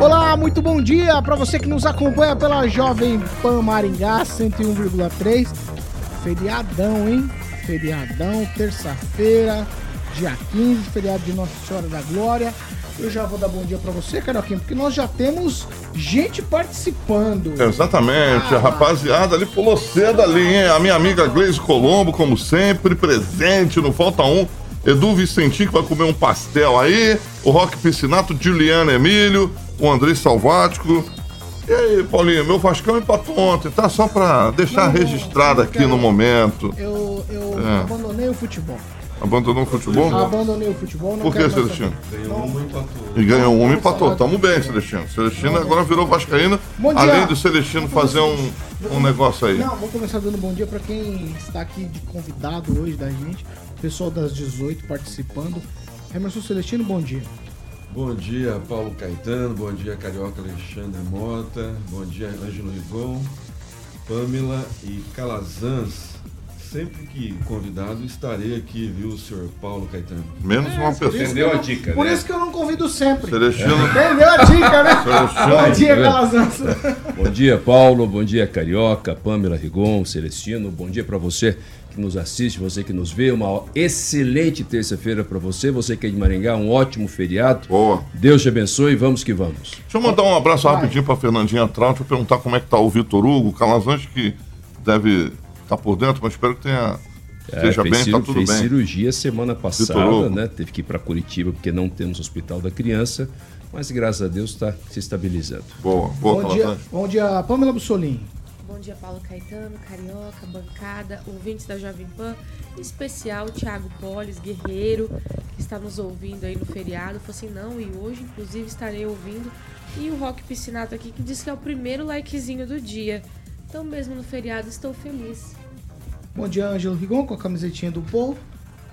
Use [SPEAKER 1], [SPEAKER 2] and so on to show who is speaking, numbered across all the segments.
[SPEAKER 1] Olá, muito bom dia para você que nos acompanha pela Jovem Pan Maringá 101,3. Feriadão, hein? Feriadão, terça-feira, dia 15, feriado de Nossa Senhora da Glória. Eu já vou dar bom dia para você, Carioquinha, porque nós já temos gente participando.
[SPEAKER 2] Exatamente, a rapaziada ali pulou cedo ali, hein? A minha amiga Gleise Colombo, como sempre, presente, não falta um. Edu Vicentinho que vai comer um pastel aí, o Roque Piscinato, Juliana Emílio, o André Salvático. E aí, Paulinho, meu Vascão empatou ontem, tá? Só pra deixar
[SPEAKER 1] Não, não,
[SPEAKER 2] registrado
[SPEAKER 1] eu
[SPEAKER 2] aqui no momento.
[SPEAKER 1] Eu, eu
[SPEAKER 2] É.
[SPEAKER 1] abandonei o futebol.
[SPEAKER 2] Abandonou o futebol?
[SPEAKER 1] Abandonei o futebol. Não
[SPEAKER 2] Por que, Celestino?
[SPEAKER 1] saber. Não,
[SPEAKER 2] E ganhou um e empatou. Tamo bem, Celestino. Celestino agora virou
[SPEAKER 1] dia.
[SPEAKER 2] além do Celestino fazer um, um negócio aí.
[SPEAKER 1] Não, vou começar dando bom dia para quem está aqui de convidado hoje da gente. Pessoal das 18 participando. Emerson Celestino, bom dia.
[SPEAKER 3] Bom dia, Paulo Caetano. Bom dia, Carioca Alexandre Mota. Bom dia, Ângelo Rigon, Pamela e Calazans. Sempre que convidado, estarei aqui, viu, senhor Paulo Caetano?
[SPEAKER 2] Menos uma pessoa.
[SPEAKER 3] Entendeu a dica,
[SPEAKER 1] Por
[SPEAKER 3] né?
[SPEAKER 1] isso que eu não convido sempre.
[SPEAKER 2] Celestino.
[SPEAKER 1] Entendeu a dica, né? bom dia, Calazans.
[SPEAKER 4] Bom dia, Paulo. Bom dia, Carioca, Pamela Rigon, Celestino. Bom dia para você que nos assiste, você que nos vê. Uma excelente terça-feira para você. Você que é de Maringá, um ótimo feriado.
[SPEAKER 2] Boa.
[SPEAKER 4] Deus te abençoe. Vamos que vamos.
[SPEAKER 2] Deixa eu mandar um abraço rapidinho pra Fernandinha Traut, pra perguntar como é que tá o Vitor Hugo, o Calazans que deve estar por dentro, mas espero que tenha esteja
[SPEAKER 4] É, fez
[SPEAKER 2] bem, tá tudo
[SPEAKER 4] fez
[SPEAKER 2] bem.
[SPEAKER 4] cirurgia semana passada, né? Teve que ir para Curitiba porque não temos hospital da criança. Mas graças a Deus está se estabilizando.
[SPEAKER 2] Boa, boa,
[SPEAKER 1] Bom dia, bom dia, Pamela Bussolini.
[SPEAKER 5] Bom dia, Paulo Caetano, Carioca, bancada, ouvintes da Jovem Pan, em especial o Thiago Polis, guerreiro, que está nos ouvindo aí no feriado. Falou assim, não, e hoje, inclusive, estarei ouvindo. E o Rock Piscinato aqui, que disse que é o primeiro likezinho do dia. Então, mesmo no feriado, estou feliz.
[SPEAKER 1] Bom dia, Ângelo Rigon, com a camisetinha do Paul.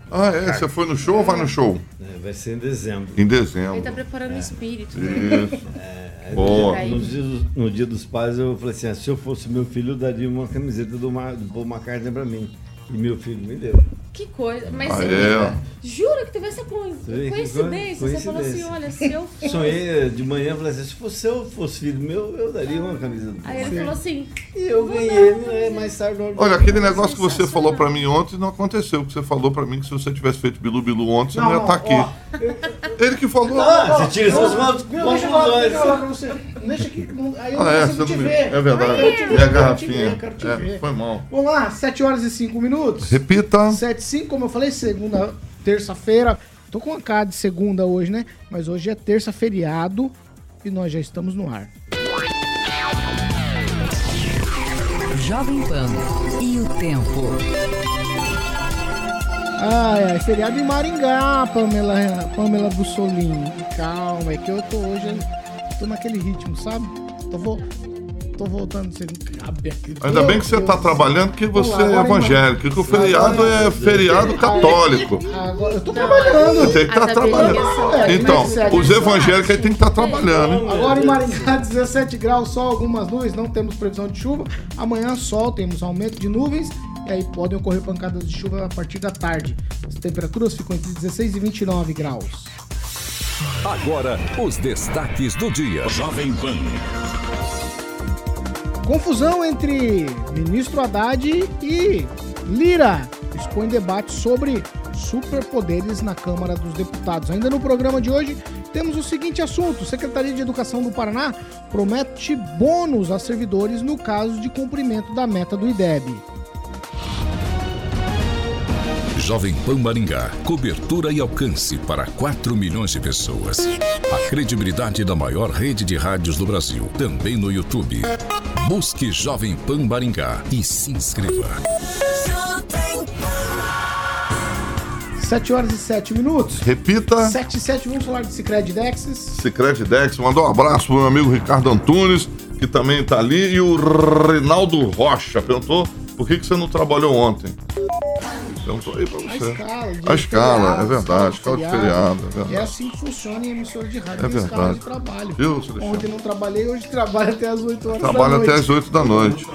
[SPEAKER 2] Ah, é? Você foi no show ou vai no show?
[SPEAKER 6] É, vai ser em dezembro.
[SPEAKER 2] Em
[SPEAKER 5] Ele
[SPEAKER 2] dezembro.
[SPEAKER 5] tá preparando o espírito, né?
[SPEAKER 2] Isso.
[SPEAKER 6] É,
[SPEAKER 2] Boa.
[SPEAKER 6] No dia, dos, no dia dos pais, eu falei assim: ah, se eu fosse meu filho, eu daria uma camiseta do, Mar, do Paul McCartney pra mim. E meu filho me deu.
[SPEAKER 5] Que coisa. Mas
[SPEAKER 2] Ah,
[SPEAKER 5] você
[SPEAKER 2] é?
[SPEAKER 5] jura que teve essa co-
[SPEAKER 6] que
[SPEAKER 5] coincidência? Você falou assim,
[SPEAKER 6] coincidência.
[SPEAKER 5] olha, se eu fosse...
[SPEAKER 6] Sonhei de manhã, falei assim: se fosse eu fosse filho meu, eu daria uma camisa do
[SPEAKER 5] Aí ele falou assim,
[SPEAKER 6] E eu ganhei, não é mais tarde. não.
[SPEAKER 2] Olha, aquele negócio que você falou pra mim ontem não aconteceu. Que você falou pra mim que se você tivesse feito Bilu Bilu ontem, você não, ia estar aqui. Ele que falou.
[SPEAKER 6] Ah, você tira suas mãos
[SPEAKER 1] Não, deixa eu falar, deixa pra você. Deixa aqui. não- Aí eu
[SPEAKER 2] Ah,
[SPEAKER 1] não
[SPEAKER 2] é, você
[SPEAKER 1] te
[SPEAKER 2] não me...
[SPEAKER 1] ver.
[SPEAKER 2] É verdade.
[SPEAKER 1] Te te ver,
[SPEAKER 2] garrafinha.
[SPEAKER 1] eu quero te
[SPEAKER 2] É,
[SPEAKER 1] ver.
[SPEAKER 2] foi mal.
[SPEAKER 1] Vamos lá, 7 horas e 5 minutos.
[SPEAKER 2] Repita.
[SPEAKER 1] 7 e 5, como eu falei, segunda, terça-feira. Tô com uma cara de segunda hoje, né? Mas hoje é terça feriado e nós já estamos no ar.
[SPEAKER 7] Jovem Pan e o tempo.
[SPEAKER 1] Ai, ai, feriado em Maringá, Pamela, Pamela Bussolini. Calma, é que eu tô hoje, tô naquele ritmo, sabe? Tô, vo, tô voltando, você não cabe aqui.
[SPEAKER 2] Ainda
[SPEAKER 1] Meu
[SPEAKER 2] bem que você
[SPEAKER 1] Deus
[SPEAKER 2] tá trabalhando que você
[SPEAKER 1] Vamos lá,
[SPEAKER 2] é evangélico, que o feriado é feriado católico.
[SPEAKER 1] Agora, eu tô trabalhando.
[SPEAKER 2] Tem que estar
[SPEAKER 5] A
[SPEAKER 2] trabalhando.
[SPEAKER 1] É,
[SPEAKER 2] Então,
[SPEAKER 1] é
[SPEAKER 2] os evangélicos aí tem que estar trabalhando, hein?
[SPEAKER 1] Agora em Maringá, 17 graus, sol, algumas nuvens, não temos previsão de chuva. Amanhã, sol, temos aumento de nuvens. E aí podem ocorrer pancadas de chuva a partir da tarde. As temperaturas ficam entre 16 e 29 graus.
[SPEAKER 8] Agora, os destaques do dia.
[SPEAKER 9] Jovem Pan.
[SPEAKER 1] Confusão entre ministro Haddad e Lira expõe debate sobre superpoderes na Câmara dos Deputados. Ainda no programa de hoje, temos o seguinte assunto: Secretaria de Educação do Paraná promete bônus a servidores no caso de cumprimento da meta do IDEB.
[SPEAKER 8] Jovem Pan Maringá. Cobertura e alcance para 4 milhões de pessoas. A credibilidade da maior rede de rádios do Brasil. Também no YouTube. Busque Jovem Pan Maringá e se inscreva.
[SPEAKER 1] 7 horas e 7 minutos.
[SPEAKER 2] Repita.
[SPEAKER 1] 7 e 7, vamos falar de Cicred Dexis.
[SPEAKER 2] Secret Dex, mandar um abraço pro meu amigo Ricardo Antunes, que também tá ali, e o Reinaldo Rocha perguntou por que, que você não trabalhou ontem. Perguntou aí pra
[SPEAKER 1] A
[SPEAKER 2] você.
[SPEAKER 1] escala. dia
[SPEAKER 2] A escala,
[SPEAKER 1] feriado,
[SPEAKER 2] é verdade, escala de feriado, é verdade.
[SPEAKER 1] É assim que funciona em emissora de rádio,
[SPEAKER 2] É
[SPEAKER 1] tem escala de
[SPEAKER 2] verdade.
[SPEAKER 1] trabalho.
[SPEAKER 2] Viu, Celestino?
[SPEAKER 1] Ontem não trabalhei, hoje trabalho até as 8 horas
[SPEAKER 2] Trabalha
[SPEAKER 1] da noite.
[SPEAKER 2] até as 8 da noite.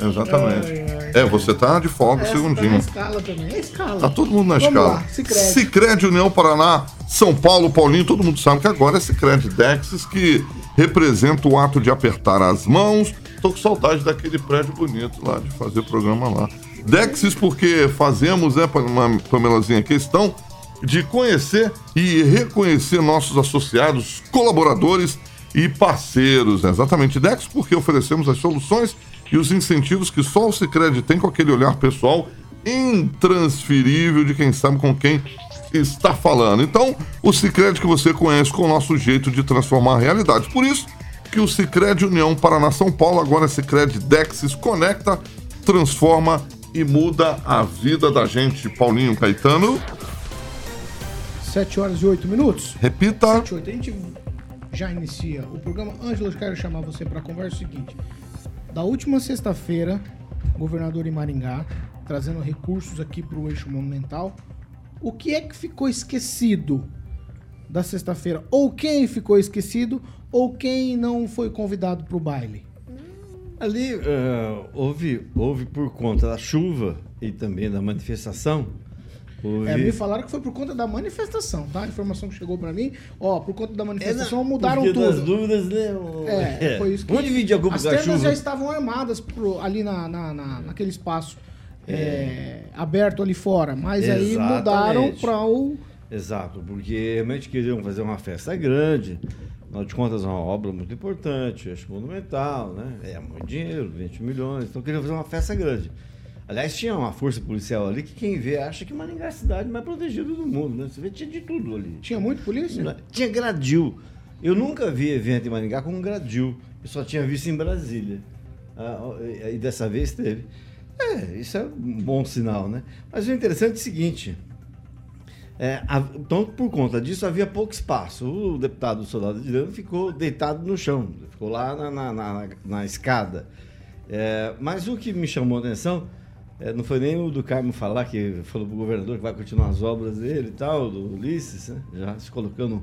[SPEAKER 2] Exatamente. É, você tá de folga,
[SPEAKER 1] Essa tá na
[SPEAKER 2] segundinho.
[SPEAKER 1] escala também, é escala.
[SPEAKER 2] Tá todo mundo na
[SPEAKER 1] Vamos
[SPEAKER 2] escala.
[SPEAKER 1] lá, Sicredi.
[SPEAKER 2] Sicredi União Paraná, São Paulo, Paulinho, todo mundo sabe que agora é Sicredi Dexis que representa o ato de apertar as mãos. Tô com saudade daquele prédio bonito lá, de fazer programa lá. Dexis porque fazemos, né, Pam- Pamelazinha, questão de conhecer e reconhecer nossos associados, colaboradores e parceiros. né? Exatamente, Dex, porque oferecemos as soluções e os incentivos que só o Sicredi tem com aquele olhar pessoal intransferível de quem sabe com quem está falando. Então, o Sicredi que você conhece com o nosso jeito de transformar realidades. Por isso que o Sicredi União Paraná São Paulo agora é Sicredi Dexis conecta, transforma e muda a vida da gente. Paulinho Caetano,
[SPEAKER 1] 7 horas e 8 minutos.
[SPEAKER 2] repita.
[SPEAKER 1] 7 e 8. A gente já inicia o programa. Ângelo, eu quero chamar você para a conversa o seguinte. Da última sexta-feira, governador em Maringá, trazendo recursos aqui para o eixo monumental. O que é que ficou esquecido da sexta-feira? Ou quem ficou esquecido, ou quem não foi convidado para o baile?
[SPEAKER 6] Ali eh, houve, houve por conta da chuva e também da manifestação. Houve...
[SPEAKER 1] É, me falaram que foi por conta da manifestação, tá? A informação que chegou para mim, ó, por conta da manifestação
[SPEAKER 6] É,
[SPEAKER 1] mudaram
[SPEAKER 6] porque das
[SPEAKER 1] tudo.
[SPEAKER 6] dúvidas, né? o-
[SPEAKER 1] É, foi isso que...
[SPEAKER 6] Vamos dividir a culpa
[SPEAKER 1] As
[SPEAKER 6] da
[SPEAKER 1] tendas
[SPEAKER 6] chuva.
[SPEAKER 1] já estavam armadas pro- ali na, na- na- naquele espaço é, aberto ali fora, mas aí
[SPEAKER 6] Exatamente.
[SPEAKER 1] mudaram para o...
[SPEAKER 6] Exato, porque realmente queriam fazer uma festa grande. Afinal de contas, é uma obra muito importante, acho monumental, né? É muito dinheiro, 20 milhões. Então queriam fazer uma festa grande. Aliás, tinha uma força policial ali que quem vê acha que Maringá é a cidade mais protegida do mundo, né? Você vê, tinha de tudo ali.
[SPEAKER 1] Tinha muito polícia?
[SPEAKER 6] Tinha gradil. Eu nunca vi evento em Maringá com um gradil. Eu só tinha visto em Brasília. Ah, e dessa vez teve. É, isso é um bom sinal, né? Mas o interessante é o seguinte. É, então, por conta disso, havia pouco espaço. O deputado Soldado de Lano ficou deitado no chão, ficou lá na, na, na- na escada. É, mas o que me chamou a atenção é, não foi nem o do Carmo falar, que falou pro governador que vai continuar as obras dele e tal, do Ulisses, né? já se colocando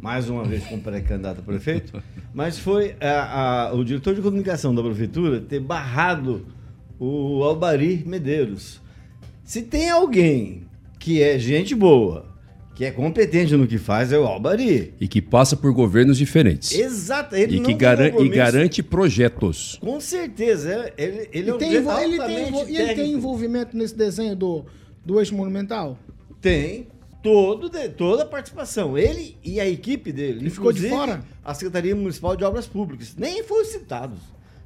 [SPEAKER 6] mais uma vez como pré-candidato a prefeito, mas foi a- a- o diretor de comunicação da prefeitura ter barrado o Albari Medeiros. Se tem alguém que é gente boa, que é competente no que faz, é o Albari.
[SPEAKER 4] E que passa por governos diferentes.
[SPEAKER 6] Exato, ele
[SPEAKER 4] E
[SPEAKER 6] não
[SPEAKER 4] que garan- e garante projetos.
[SPEAKER 6] Com certeza, é- ele, ele é
[SPEAKER 1] E
[SPEAKER 6] um
[SPEAKER 1] tem, ele tem, e ele tem envolvimento nesse desenho do, do eixo monumental?
[SPEAKER 6] Tem todo de- toda a participação. Ele e a equipe dele.
[SPEAKER 1] Ele ficou de fora?
[SPEAKER 6] A Secretaria Municipal de Obras Públicas. Nem foram citados.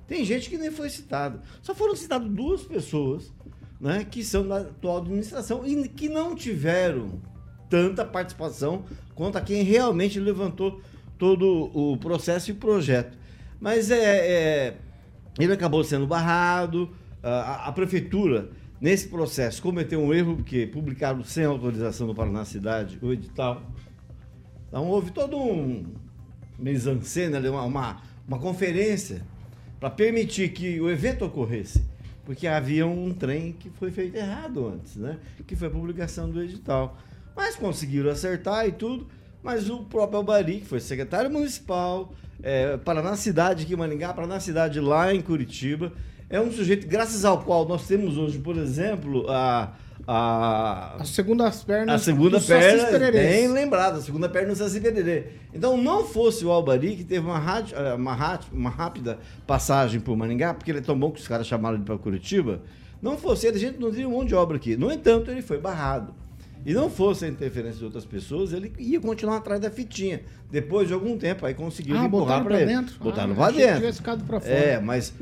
[SPEAKER 6] Tem gente que nem foi citada. Só foram citadas duas pessoas né, que são da atual administração e que não tiveram tanta participação quanto a quem realmente levantou todo o processo e projeto. Mas é, é- ele acabou sendo barrado. A, a- prefeitura, nesse processo, cometeu um erro, porque publicaram sem autorização do Paraná Cidade o edital. Então houve todo um mise-en-scène, uma, uma, uma conferência para permitir que o evento ocorresse. Porque havia um trem que foi feito errado antes, né? Que foi a publicação do edital. Mas conseguiram acertar e tudo. Mas o próprio Albari, que foi secretário municipal, é, Paraná Cidade aqui em Maringá, Paraná Cidade lá em Curitiba, é um sujeito, graças ao qual nós temos hoje, por exemplo, a. a
[SPEAKER 1] As segundas pernas
[SPEAKER 6] a segunda
[SPEAKER 1] do
[SPEAKER 6] perna, bem lembrado, a segunda perna no Saci Pererê. Então, não fosse o Albari, que teve uma, rádio- eh, uma, rádio- uma rápida passagem por Maringá, porque ele é tão bom que os caras chamaram ele para Curitiba, não fosse ele, a gente não teria um monte de obra aqui. No entanto, ele foi barrado. E não fosse a interferência de outras pessoas, ele ia continuar atrás da fitinha. Depois de algum tempo, aí conseguiram
[SPEAKER 1] Ah,
[SPEAKER 6] empurrar
[SPEAKER 1] botaram
[SPEAKER 6] para
[SPEAKER 1] dentro?
[SPEAKER 6] Botaram
[SPEAKER 1] Ah,
[SPEAKER 6] pra
[SPEAKER 1] achei que
[SPEAKER 6] dentro.
[SPEAKER 1] tivesse ficado pra fora.
[SPEAKER 6] É, mas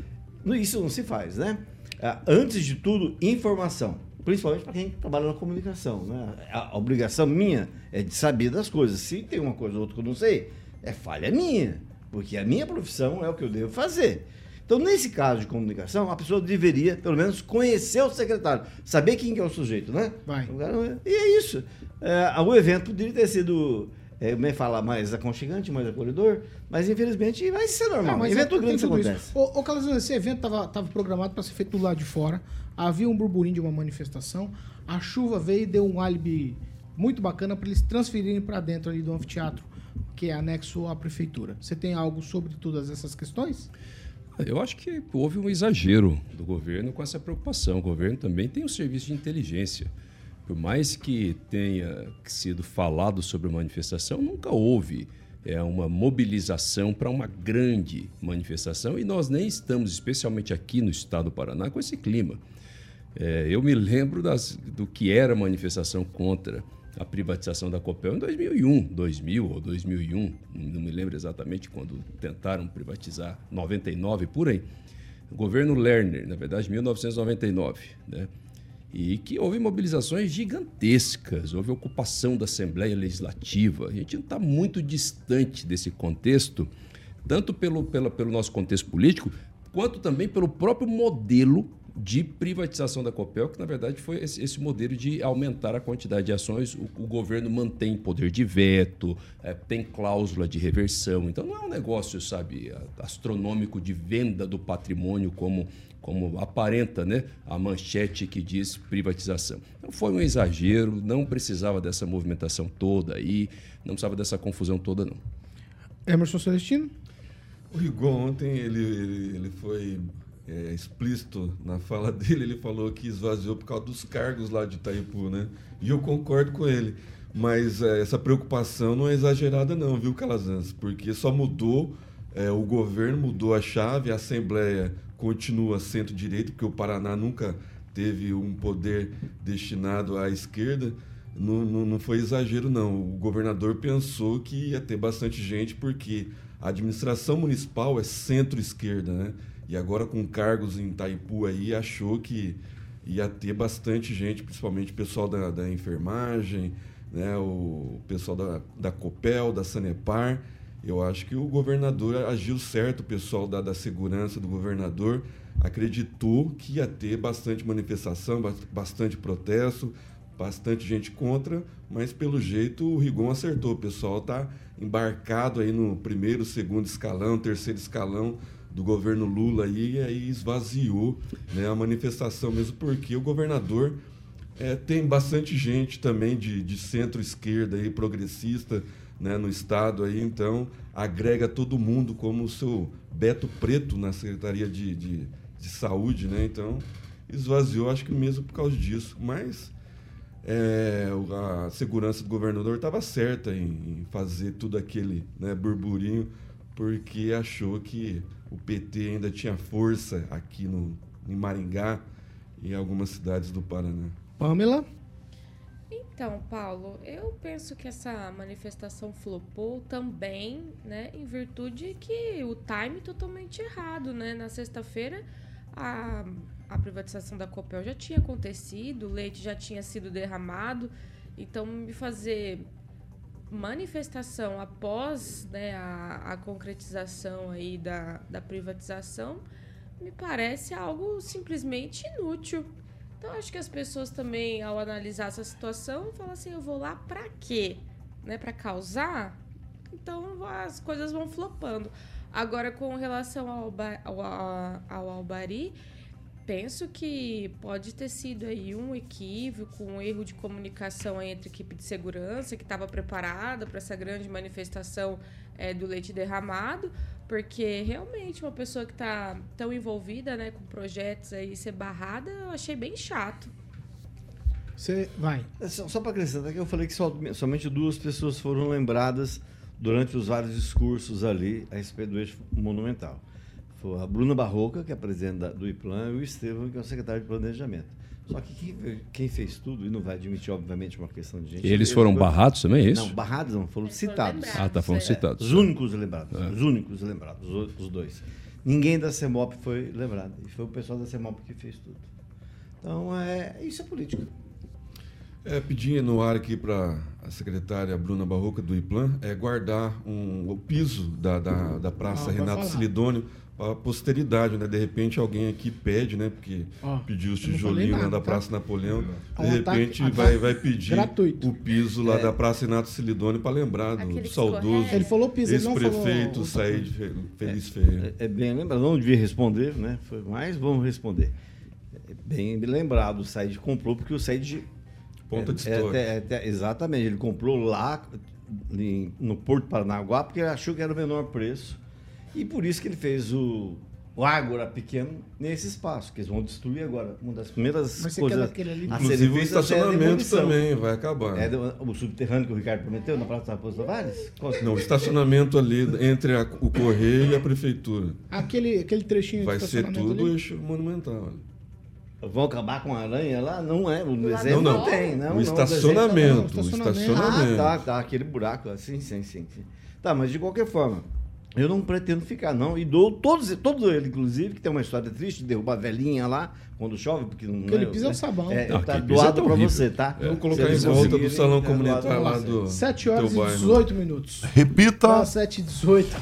[SPEAKER 6] isso não se faz, né? Ah, Antes de tudo, informação. Principalmente para quem trabalha na comunicação. Né? A obrigação minha é de saber das coisas. Se tem uma coisa ou outra que eu não sei, é falha minha. Porque a minha profissão é o que eu devo fazer. Então, nesse caso de comunicação, a pessoa deveria, pelo menos, conhecer o secretário, saber quem que é o sujeito, né?
[SPEAKER 1] Vai.
[SPEAKER 6] Cara- E é isso. É, o evento poderia ter sido, é, é que fala, mais aconchegante, mais acolhedor, mas infelizmente vai ser normal.
[SPEAKER 1] Mas
[SPEAKER 6] evento
[SPEAKER 1] é,
[SPEAKER 6] grande
[SPEAKER 1] tem
[SPEAKER 6] isso
[SPEAKER 1] tudo
[SPEAKER 6] acontece.
[SPEAKER 1] isso. Ô, ô Calazans, esse evento tava, tava programado para ser feito do lado de fora. Havia um burburinho de uma manifestação. A chuva veio e deu um álibi muito bacana para eles transferirem para dentro ali do anfiteatro, que é anexo à prefeitura. Você tem algo sobre todas essas questões?
[SPEAKER 4] Eu acho que houve um exagero do governo com essa preocupação. O governo também tem um serviço de inteligência. Por mais que tenha sido falado sobre manifestação, nunca houve é, uma mobilização para uma grande manifestação e nós nem estamos, especialmente aqui no estado do Paraná, com esse clima. É, eu me lembro das, do que era a manifestação contra a privatização da Copel em 2001, 2000 ou 2001, não me lembro exatamente quando tentaram privatizar, 99 por aí. O governo Lerner, na verdade, 1999, né? E que houve mobilizações gigantescas, houve ocupação da Assembleia Legislativa. A gente está muito distante desse contexto, tanto pelo, pelo nosso contexto político, quanto também pelo próprio modelo de privatização da Copel, que na verdade foi esse, esse modelo de aumentar a quantidade de ações. O, o governo mantém poder de veto, eh, tem cláusula de reversão. Então não é um negócio, sabe, astronômico de venda do patrimônio como, como aparenta né, a manchete que diz privatização. Então foi um exagero, não precisava dessa movimentação toda aí, não precisava dessa confusão toda, não.
[SPEAKER 1] Emerson Celestino?
[SPEAKER 3] O Rigon ontem ele, ele, ele foi é, explícito na fala dele, ele falou que esvaziou por causa dos cargos lá de Itaipu, né? E eu concordo com ele. Mas é, essa preocupação não é exagerada não, viu, Calazans? Porque só mudou, é, o governo mudou a chave, a Assembleia continua centro-direita, porque o Paraná nunca teve um poder destinado à esquerda. Não, não, não foi exagero, não. O governador pensou que ia ter bastante gente, porque a administração municipal é centro-esquerda, né? E agora com cargos em Itaipu aí, achou que ia ter bastante gente, principalmente o pessoal da, da enfermagem, né? o pessoal da, da Copel, da Sanepar. Eu acho que o governador agiu certo, o pessoal da, da segurança do governador acreditou que ia ter bastante manifestação, bas- bastante protesto, bastante gente contra, mas pelo jeito o Rigon acertou. O pessoal está embarcado aí no primeiro, segundo escalão, terceiro escalão do governo Lula aí, e aí esvaziou né, a manifestação mesmo, porque o governador é, tem bastante gente também de, de centro-esquerda progressista né, no estado aí, então agrega todo mundo como o seu Beto Preto na Secretaria de, de, de Saúde, né? Então esvaziou, acho que mesmo por causa disso. Mas é, a segurança do governador estava certa em, em fazer tudo aquele né, burburinho, porque achou que o PT ainda tinha força aqui no, em Maringá e algumas cidades do Paraná.
[SPEAKER 1] Pamela?
[SPEAKER 5] Então, Paulo, eu penso que essa manifestação flopou também, né, em virtude que o time totalmente errado, né? Na sexta-feira, a, a privatização da Copel já tinha acontecido, o leite já tinha sido derramado, então me fazer manifestação após né, a, a concretização aí da, da privatização me parece algo simplesmente inútil. Então acho que as pessoas também, ao analisar essa situação, falam assim, eu vou lá pra quê? Né, para causar? Então as coisas vão flopando. Agora, com relação ao, ao, ao, ao Albari, penso que pode ter sido aí um equívoco, um erro de comunicação entre a equipe de segurança que estava preparada para essa grande manifestação eh, do leite derramado, porque realmente uma pessoa que está tão envolvida né, com projetos aí ser barrada, eu achei bem chato.
[SPEAKER 1] Você vai.
[SPEAKER 6] É Só, só para acrescentar que eu falei que só- somente duas pessoas foram lembradas durante os vários discursos ali a respeito do eixo monumental. Foi a Bruna Barroca, que é a presidente do IPLAN, e o Estevam, que é o secretário de Planejamento. Só que quem, quem fez tudo, e não vai admitir, obviamente, uma questão de gente.
[SPEAKER 4] Eles foram barrados também, é isso?
[SPEAKER 6] Não, barrados não, foram
[SPEAKER 5] Eles foram
[SPEAKER 6] citados.
[SPEAKER 5] lembrados.
[SPEAKER 4] Ah, tá, foram
[SPEAKER 5] É.
[SPEAKER 4] citados.
[SPEAKER 6] Os únicos lembrados. Os únicos lembrados, os, os dois. Ninguém da CEMOP foi lembrado. E foi o pessoal da CEMOP que fez tudo. Então, é, isso é política.
[SPEAKER 3] É, pedir no ar aqui para a secretária Bruna Barroca do IPLAN é guardar um, o piso da, da, da Praça
[SPEAKER 1] vai
[SPEAKER 3] Renato. Silidônio, a posteridade, né? De repente alguém aqui pede, né? Porque
[SPEAKER 1] Ó,
[SPEAKER 3] pediu os tijolinhos lá
[SPEAKER 1] nada,
[SPEAKER 3] da
[SPEAKER 1] tá?
[SPEAKER 3] Praça Napoleão. De
[SPEAKER 1] É
[SPEAKER 3] repente
[SPEAKER 1] ataque
[SPEAKER 3] vai, vai pedir
[SPEAKER 1] gratuito.
[SPEAKER 3] o piso lá da Praça Inácio Silidone para lembrar do,
[SPEAKER 5] Aquele
[SPEAKER 3] do saudoso.
[SPEAKER 1] Ele falou piso, ele não
[SPEAKER 3] Said Fe- Feliz Ferreira.
[SPEAKER 6] É, é bem lembrado, não devia responder, né? Foi, mas vamos responder. É bem lembrado, o Said comprou, porque o Said.
[SPEAKER 3] Ponta de
[SPEAKER 6] é,
[SPEAKER 3] história.
[SPEAKER 6] é, é, exatamente, ele comprou lá em- no Porto Paranaguá, porque ele achou que era o menor preço. E por isso que ele fez o, o Ágora pequeno nesse espaço, que eles vão destruir agora. Uma das primeiras
[SPEAKER 1] Mas
[SPEAKER 6] coisas.
[SPEAKER 1] ali?
[SPEAKER 3] Inclusive o
[SPEAKER 6] é
[SPEAKER 3] estacionamento também vai acabar.
[SPEAKER 6] É o subterrâneo que o Ricardo prometeu na Praça Raposo Tavares? Qual-
[SPEAKER 3] Não, o estacionamento ali entre a- o correio e a prefeitura.
[SPEAKER 1] Aquele, aquele trechinho
[SPEAKER 3] Vai
[SPEAKER 1] de
[SPEAKER 3] ser
[SPEAKER 1] estacionamento
[SPEAKER 3] tudo
[SPEAKER 1] ali.
[SPEAKER 3] eixo monumental.
[SPEAKER 6] Vão acabar com a aranha lá? Não é. O desenho
[SPEAKER 5] do
[SPEAKER 6] não,
[SPEAKER 5] sol?
[SPEAKER 6] tem, não.
[SPEAKER 3] o
[SPEAKER 6] não,
[SPEAKER 3] estacionamento,
[SPEAKER 1] não,
[SPEAKER 3] o
[SPEAKER 1] estacionamento.
[SPEAKER 3] estacionamento.
[SPEAKER 6] Ah, tá, tá. Aquele buraco lá. Sim, sim, sim, sim. Tá, mas de qualquer forma, eu não pretendo ficar, não. E dou todos, todos eles, inclusive, que tem uma história triste de derrubar a velhinha lá quando chove, porque não.
[SPEAKER 1] Aquele
[SPEAKER 6] né,
[SPEAKER 1] piso é o sabão.
[SPEAKER 6] É,
[SPEAKER 4] Não,
[SPEAKER 6] tá
[SPEAKER 4] piso
[SPEAKER 6] doado
[SPEAKER 4] tá
[SPEAKER 6] pra você, tá?
[SPEAKER 3] Vamos
[SPEAKER 6] Se
[SPEAKER 3] colocar em volta do salão
[SPEAKER 6] é
[SPEAKER 3] comunitário lá do
[SPEAKER 1] 7 horas
[SPEAKER 3] teu
[SPEAKER 1] e
[SPEAKER 3] bairro.
[SPEAKER 1] 18 minutos.
[SPEAKER 2] Repita.
[SPEAKER 1] Ah, 7 e 18.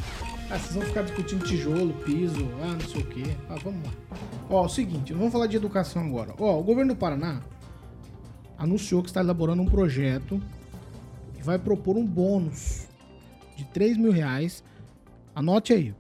[SPEAKER 1] Ah, vocês vão ficar discutindo tijolo, piso, ah, não sei o quê. Ah, vamos lá. Ó, o seguinte, vamos falar de educação agora. Ó, o governo do Paraná anunciou que está elaborando um projeto e vai propor um bônus de 3 mil reais. Anote aí.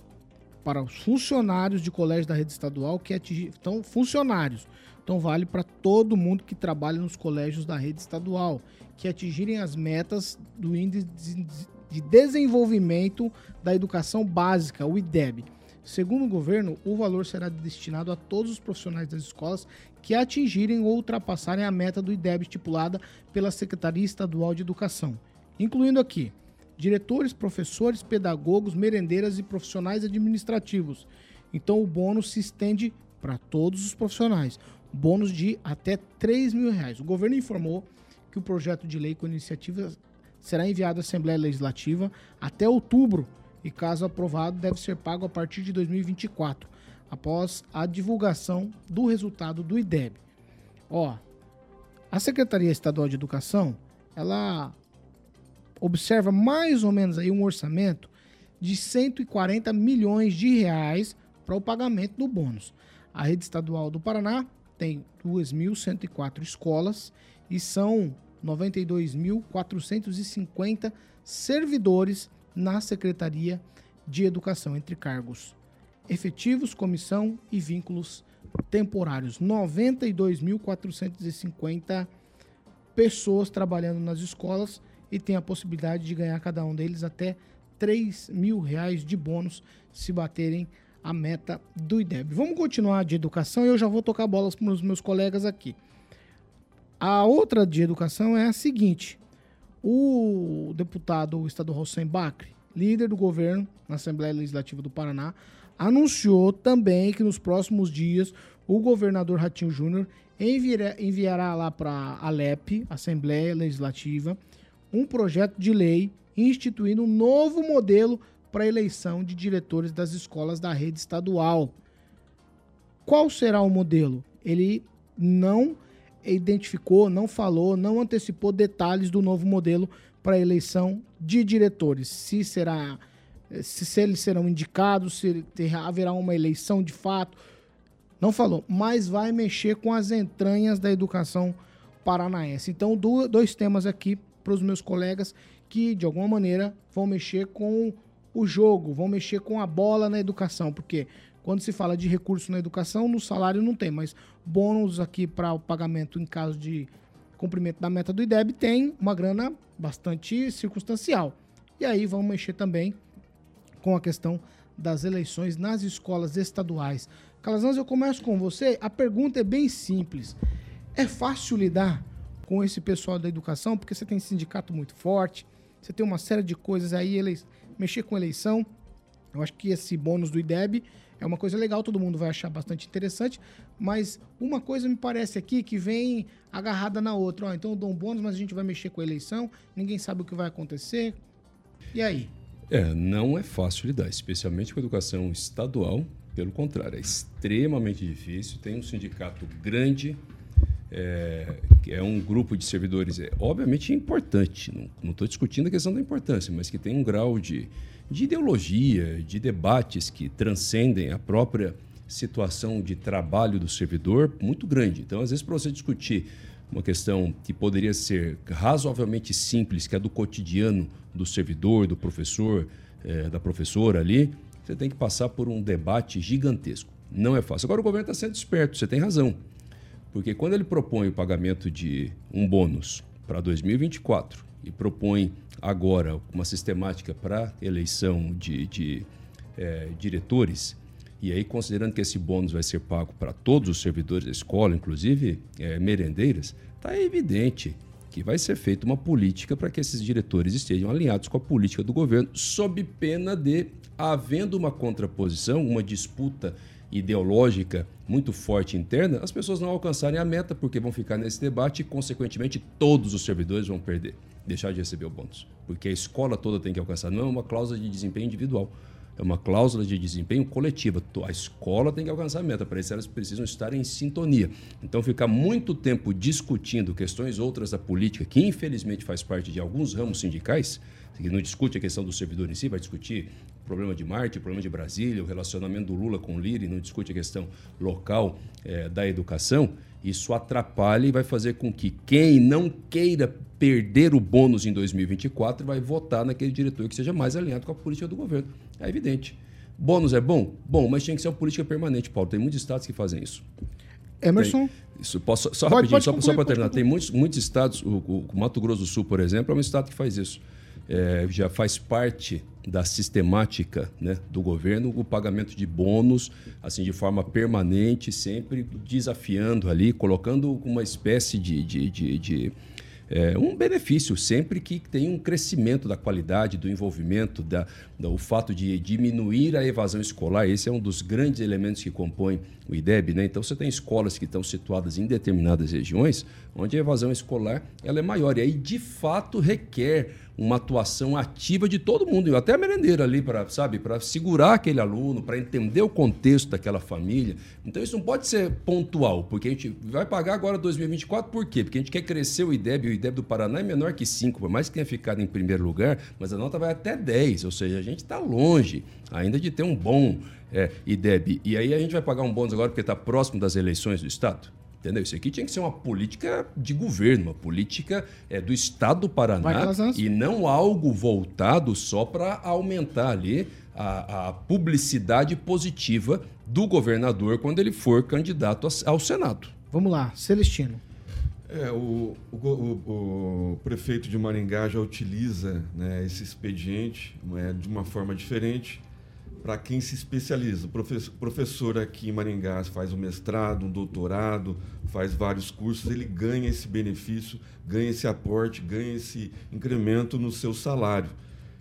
[SPEAKER 1] Para os funcionários de colégio da rede estadual que atingir. Então, funcionários. Então, vale para todo mundo que trabalha nos colégios da rede estadual, que atingirem as metas do Índice de- de Desenvolvimento da Educação Básica, o IDEB. Segundo o governo, o valor será destinado a todos os profissionais das escolas que atingirem ou ultrapassarem a meta do IDEB estipulada pela Secretaria Estadual de Educação, incluindo aqui diretores, professores, pedagogos, merendeiras e profissionais administrativos. Então o bônus se estende para todos os profissionais. Bônus de até 3 mil reais. O governo informou que o projeto de lei com iniciativa será enviado à Assembleia Legislativa até outubro e, caso aprovado, deve ser pago a partir de 2024, após a divulgação do resultado do IDEB. Ó, a Secretaria Estadual de Educação, ela observa mais ou menos aí um orçamento de 140 milhões de reais para o pagamento do bônus. A rede estadual do Paraná tem 2.104 escolas e são 92.450 servidores na Secretaria de Educação, entre cargos efetivos, comissão e vínculos temporários. 92.450 pessoas trabalhando nas escolas e tem a possibilidade de ganhar cada um deles até 3 mil reais de bônus se baterem a meta do IDEB. Vamos continuar de educação e eu já vou tocar bolas para os meus colegas aqui. A outra de educação é a seguinte: o deputado estadual Hossein Bacri, líder do governo na Assembleia Legislativa do Paraná, anunciou também que nos próximos dias o governador Ratinho Júnior enviará, lá para a ALEP, Assembleia Legislativa, um projeto de lei instituindo um novo modelo para eleição de diretores das escolas da rede estadual. Qual será o modelo? Ele não identificou, não falou, não antecipou detalhes do novo modelo para eleição de diretores. Se será, se, se eles serão indicados, se haverá uma eleição de fato. Não falou, mas vai mexer com as entranhas da educação paranaense. Então, do- dois temas aqui para os meus colegas que, de alguma maneira, vão mexer com o jogo, vão mexer com a bola na educação, porque quando se fala de recurso na educação, no salário não tem, mas bônus aqui para o pagamento em caso de cumprimento da meta do IDEB tem uma grana bastante circunstancial. E aí vão mexer também com a questão das eleições nas escolas estaduais. Calazans, eu começo com você. A pergunta é bem simples. É fácil lidar com esse pessoal da educação, porque você tem sindicato muito forte, você tem uma série de coisas aí, ele... mexer com eleição. Eu acho que esse bônus do IDEB é uma coisa legal, todo mundo vai achar bastante interessante, mas uma coisa me parece aqui que vem agarrada na outra. Ó, então eu dou um bônus, mas a gente vai mexer com a eleição, ninguém sabe o que vai acontecer. E aí?
[SPEAKER 4] É, não é fácil lidar, especialmente com a educação estadual. Pelo contrário, é extremamente difícil. Tem um sindicato grande é, é um grupo de servidores, é, obviamente importante, não estou discutindo a questão da importância, mas que tem um grau de, de ideologia, de debates que transcendem a própria situação de trabalho do servidor muito grande. Então, às vezes, para você discutir uma questão que poderia ser razoavelmente simples, que é do cotidiano do servidor, do professor, eh, da professora ali, você tem que passar por um debate gigantesco. Não é fácil. Agora, o governo está sendo esperto, você tem razão. Porque quando ele propõe o pagamento de um bônus para 2024 e propõe agora uma sistemática para eleição de, de é, diretores, e aí considerando que esse bônus vai ser pago para todos os servidores da escola, inclusive é, merendeiras, está evidente que vai ser feita uma política para que esses diretores estejam alinhados com a política do governo, sob pena de, havendo uma contraposição, uma disputa ideológica muito forte interna, as pessoas não alcançarem a meta porque vão ficar nesse debate e, consequentemente, todos os servidores vão perder, deixar de receber o bônus. Porque a escola toda tem que alcançar, não é uma cláusula de desempenho individual, é uma cláusula de desempenho coletiva. A escola tem que alcançar a meta, para isso elas precisam estar em sintonia. Então, ficar muito tempo discutindo questões outras da política, que infelizmente faz parte de alguns ramos sindicais, que não discute a questão do servidor em si, vai discutir o problema de Marte, o problema de Brasília, o relacionamento do Lula com o Lira, e não discute a questão local é, da educação, isso atrapalha e vai fazer com que quem não queira perder o bônus em 2024 vai votar naquele diretor que seja mais alinhado com a política do governo. É evidente. Bônus é bom? Bom, mas tinha que ser uma política permanente, Paulo. Tem muitos estados que fazem isso.
[SPEAKER 1] Emerson?
[SPEAKER 4] Tem, isso, posso, só
[SPEAKER 1] pode,
[SPEAKER 4] rapidinho,
[SPEAKER 1] pode
[SPEAKER 4] só,
[SPEAKER 1] concluir,
[SPEAKER 4] só para terminar. Tem muitos, muitos estados, o, o Mato Grosso do Sul, por exemplo, é um estado que faz isso é, já faz parte da sistemática né, do governo o pagamento de bônus assim de forma permanente, sempre desafiando ali, colocando uma espécie de, de, de, de é, um benefício sempre que tem um crescimento da qualidade, do envolvimento, da, da, o fato de diminuir a evasão escolar. Esse é um dos grandes elementos que compõem o IDEB. Né? Então, você tem escolas que estão situadas em determinadas regiões onde a evasão escolar ela é maior. E aí, de fato, requer uma atuação ativa de todo mundo, até a merendeira ali, para sabe, para segurar aquele aluno, para entender o contexto daquela família. Então isso não pode ser pontual, porque a gente vai pagar agora 2024, por quê? Porque a gente quer crescer o IDEB, o IDEB do Paraná é menor que 5, por mais que tenha ficado em primeiro lugar, mas a nota vai até 10, ou seja, a gente está longe ainda de ter um bom é, IDEB. E aí a gente vai pagar um bônus agora porque está próximo das eleições do Estado? Entendeu? Isso aqui tinha que ser uma política de governo, uma política é, do Estado do Paraná e não algo voltado só para aumentar ali a, a, publicidade positiva do governador quando ele for candidato ao Senado.
[SPEAKER 1] Vamos lá, Celestino.
[SPEAKER 3] É, o, o, o, o prefeito de Maringá já utiliza né, esse expediente é, de uma forma diferente para quem se especializa. O professor, professor aqui em Maringá faz um mestrado, um doutorado, faz vários cursos, ele ganha esse benefício, ganha esse aporte, ganha esse incremento no seu salário.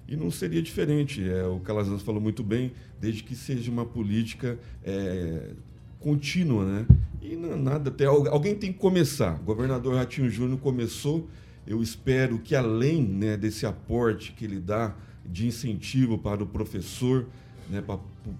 [SPEAKER 3] E não seria diferente. É, o Calazans falou muito bem, desde que seja uma política é, contínua, né? E não, nada até alguém tem que começar. O governador Ratinho Júnior começou. Eu espero que além né, desse aporte que ele dá de incentivo para o professor, né, para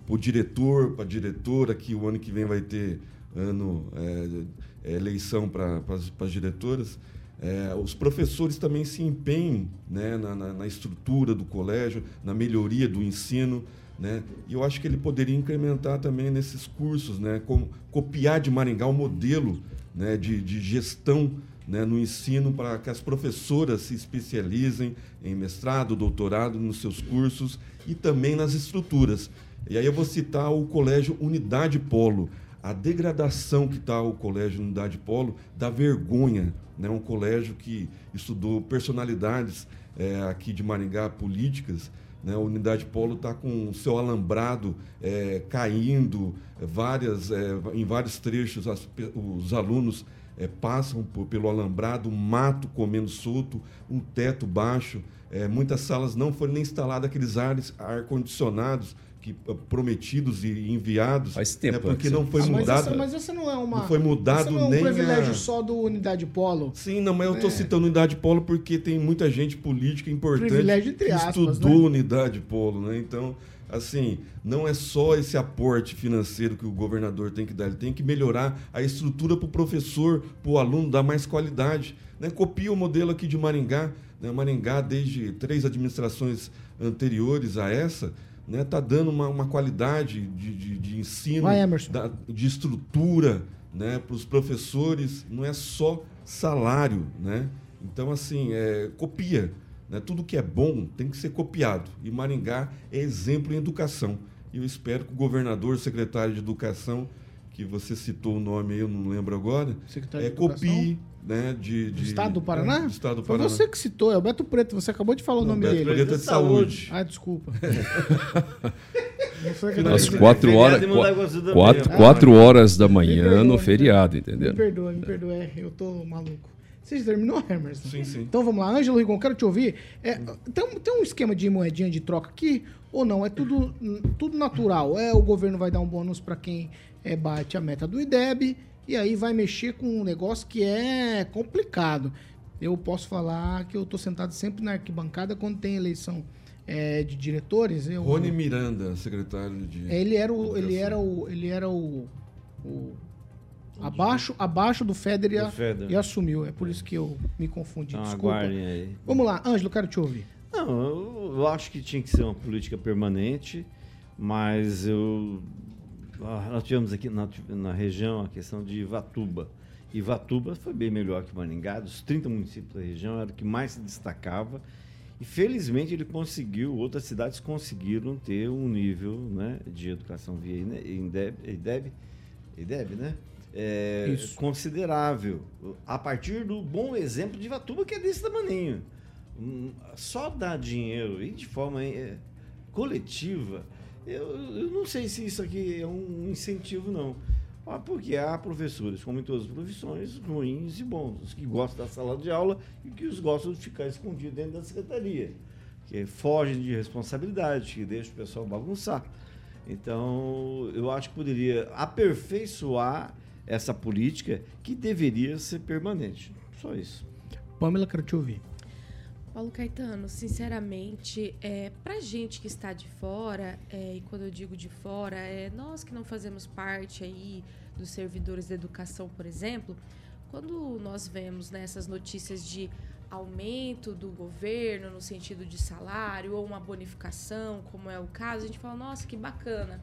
[SPEAKER 3] o diretor, para a diretora, que o ano que vem vai ter ano é, é, eleição para as diretoras, é, os professores também se empenhem né, na, na, na, estrutura do colégio, na melhoria do ensino. Né? E eu acho que ele poderia incrementar também nesses cursos, né, como copiar de Maringá o modelo né, de, de gestão né, no ensino para que as professoras se especializem em mestrado, doutorado nos seus cursos e também nas estruturas. E aí eu vou citar o Colégio Unidade Polo. A degradação que está o Colégio Unidade Polo dá vergonha. Né? Um colégio que estudou personalidades é, aqui de Maringá, políticas, né? A unidade polo está com o seu alambrado é, caindo, várias, é, em vários trechos as, os alunos é, passam por, pelo alambrado, mato comendo solto, um teto baixo. É, muitas salas não foram nem instalados aqueles ares ar-condicionados que, ah, prometidos e enviados.
[SPEAKER 4] Faz tempo.
[SPEAKER 3] Né, porque não foi ah, mudado.
[SPEAKER 1] Mas essa, não é uma.
[SPEAKER 3] Não foi mudado
[SPEAKER 1] não é um
[SPEAKER 3] nem.
[SPEAKER 1] privilégio a... só do Unidade Polo.
[SPEAKER 3] Sim, não, mas eu estou é. citando Unidade Polo porque tem muita gente política importante
[SPEAKER 1] privilégio entre aspas,
[SPEAKER 3] que estudou né? Unidade Polo, né? Então assim, não é só esse aporte financeiro que o governador tem que dar, ele tem que melhorar a estrutura para o professor, para o aluno, dar mais qualidade. Né? Copia o modelo aqui de Maringá. Né? Maringá, desde três administrações anteriores a essa, né? Tá dando uma, uma qualidade de, de, de ensino,
[SPEAKER 1] Vai,
[SPEAKER 3] da- de estrutura né? para os professores, não é só salário. Né? Então, assim, é, copia. Né? Tudo que é bom tem que ser copiado. E Maringá é exemplo em educação. E eu espero que o governador, secretário de Educação, que você citou o nome aí, eu não lembro agora,
[SPEAKER 1] Secretário
[SPEAKER 3] é, copie né, de,
[SPEAKER 1] Do
[SPEAKER 3] de-
[SPEAKER 1] estado do Paraná?
[SPEAKER 3] é, do estado do
[SPEAKER 1] Foi
[SPEAKER 3] Paraná.
[SPEAKER 1] você que citou, é o Beto Preto. Você acabou de falar o
[SPEAKER 3] Não,
[SPEAKER 1] nome
[SPEAKER 3] Beto
[SPEAKER 1] dele.
[SPEAKER 3] Preto é de saúde.
[SPEAKER 1] Ah, desculpa. Não foi que eu
[SPEAKER 4] Às quatro
[SPEAKER 6] dá gosto da
[SPEAKER 4] quatro,
[SPEAKER 6] manhã.
[SPEAKER 4] quatro horas da
[SPEAKER 1] Me
[SPEAKER 4] manhã
[SPEAKER 1] perdoa,
[SPEAKER 4] no
[SPEAKER 1] me
[SPEAKER 4] feriado,
[SPEAKER 1] Me
[SPEAKER 4] entendeu?
[SPEAKER 1] perdoa, me perdoa, é, eu tô maluco. Você já terminou, Emerson?
[SPEAKER 3] Sim, sim.
[SPEAKER 1] Então vamos lá, Ângelo Rigon, quero te ouvir. É, tem, um- tem um esquema de moedinha de troca aqui ou não? É tudo, tudo natural. É o governo vai dar um bônus para quem é, bate a meta do IDEB e aí vai mexer com um negócio que é complicado. Eu posso falar que eu tô sentado sempre na arquibancada quando tem eleição é, de diretores. Eu,
[SPEAKER 3] Rony Miranda, secretário de.
[SPEAKER 1] é, ele era o, ele era o, ele era o, o- abaixo, abaixo do Feder e,
[SPEAKER 6] Do
[SPEAKER 1] e assumiu. É por isso que eu me confundi.
[SPEAKER 6] Então
[SPEAKER 1] Desculpa.
[SPEAKER 6] aí.
[SPEAKER 1] Vamos lá, Ângelo, quero te ouvir.
[SPEAKER 6] Não, eu, eu acho que tinha que ser uma política permanente, mas eu. Nós tivemos aqui na, na região a questão de Ivatuba. Ivatuba foi bem melhor que Maringá, dos 30 municípios da região, era o que mais se destacava. E felizmente ele conseguiu, outras cidades conseguiram ter um nível né, de educação via INDEB, IDEB, IDEB né? É, considerável. A partir do bom exemplo de Ivatuba, que é desse tamaninho. Hum, Só dar dinheiro e de forma é, coletiva, eu, eu não sei se isso aqui é um incentivo, não. Ah, Porque há professores, como em todas as profissões, ruins e bons. Os que gostam da sala de aula e que os gostam de ficar escondidos dentro da secretaria. Que fogem de responsabilidade, que deixam o pessoal bagunçar. Então, eu acho que poderia aperfeiçoar essa política que deveria ser permanente. Só isso.
[SPEAKER 1] Pamela, quero te ouvir.
[SPEAKER 5] Paulo Caetano, sinceramente, é, pra gente que está de fora, é, e quando eu digo de fora, é nós que não fazemos parte aí dos servidores da educação, por exemplo, quando nós vemos né, essas notícias de aumento do governo no sentido de salário ou uma bonificação, como é o caso, a gente fala, nossa, que bacana.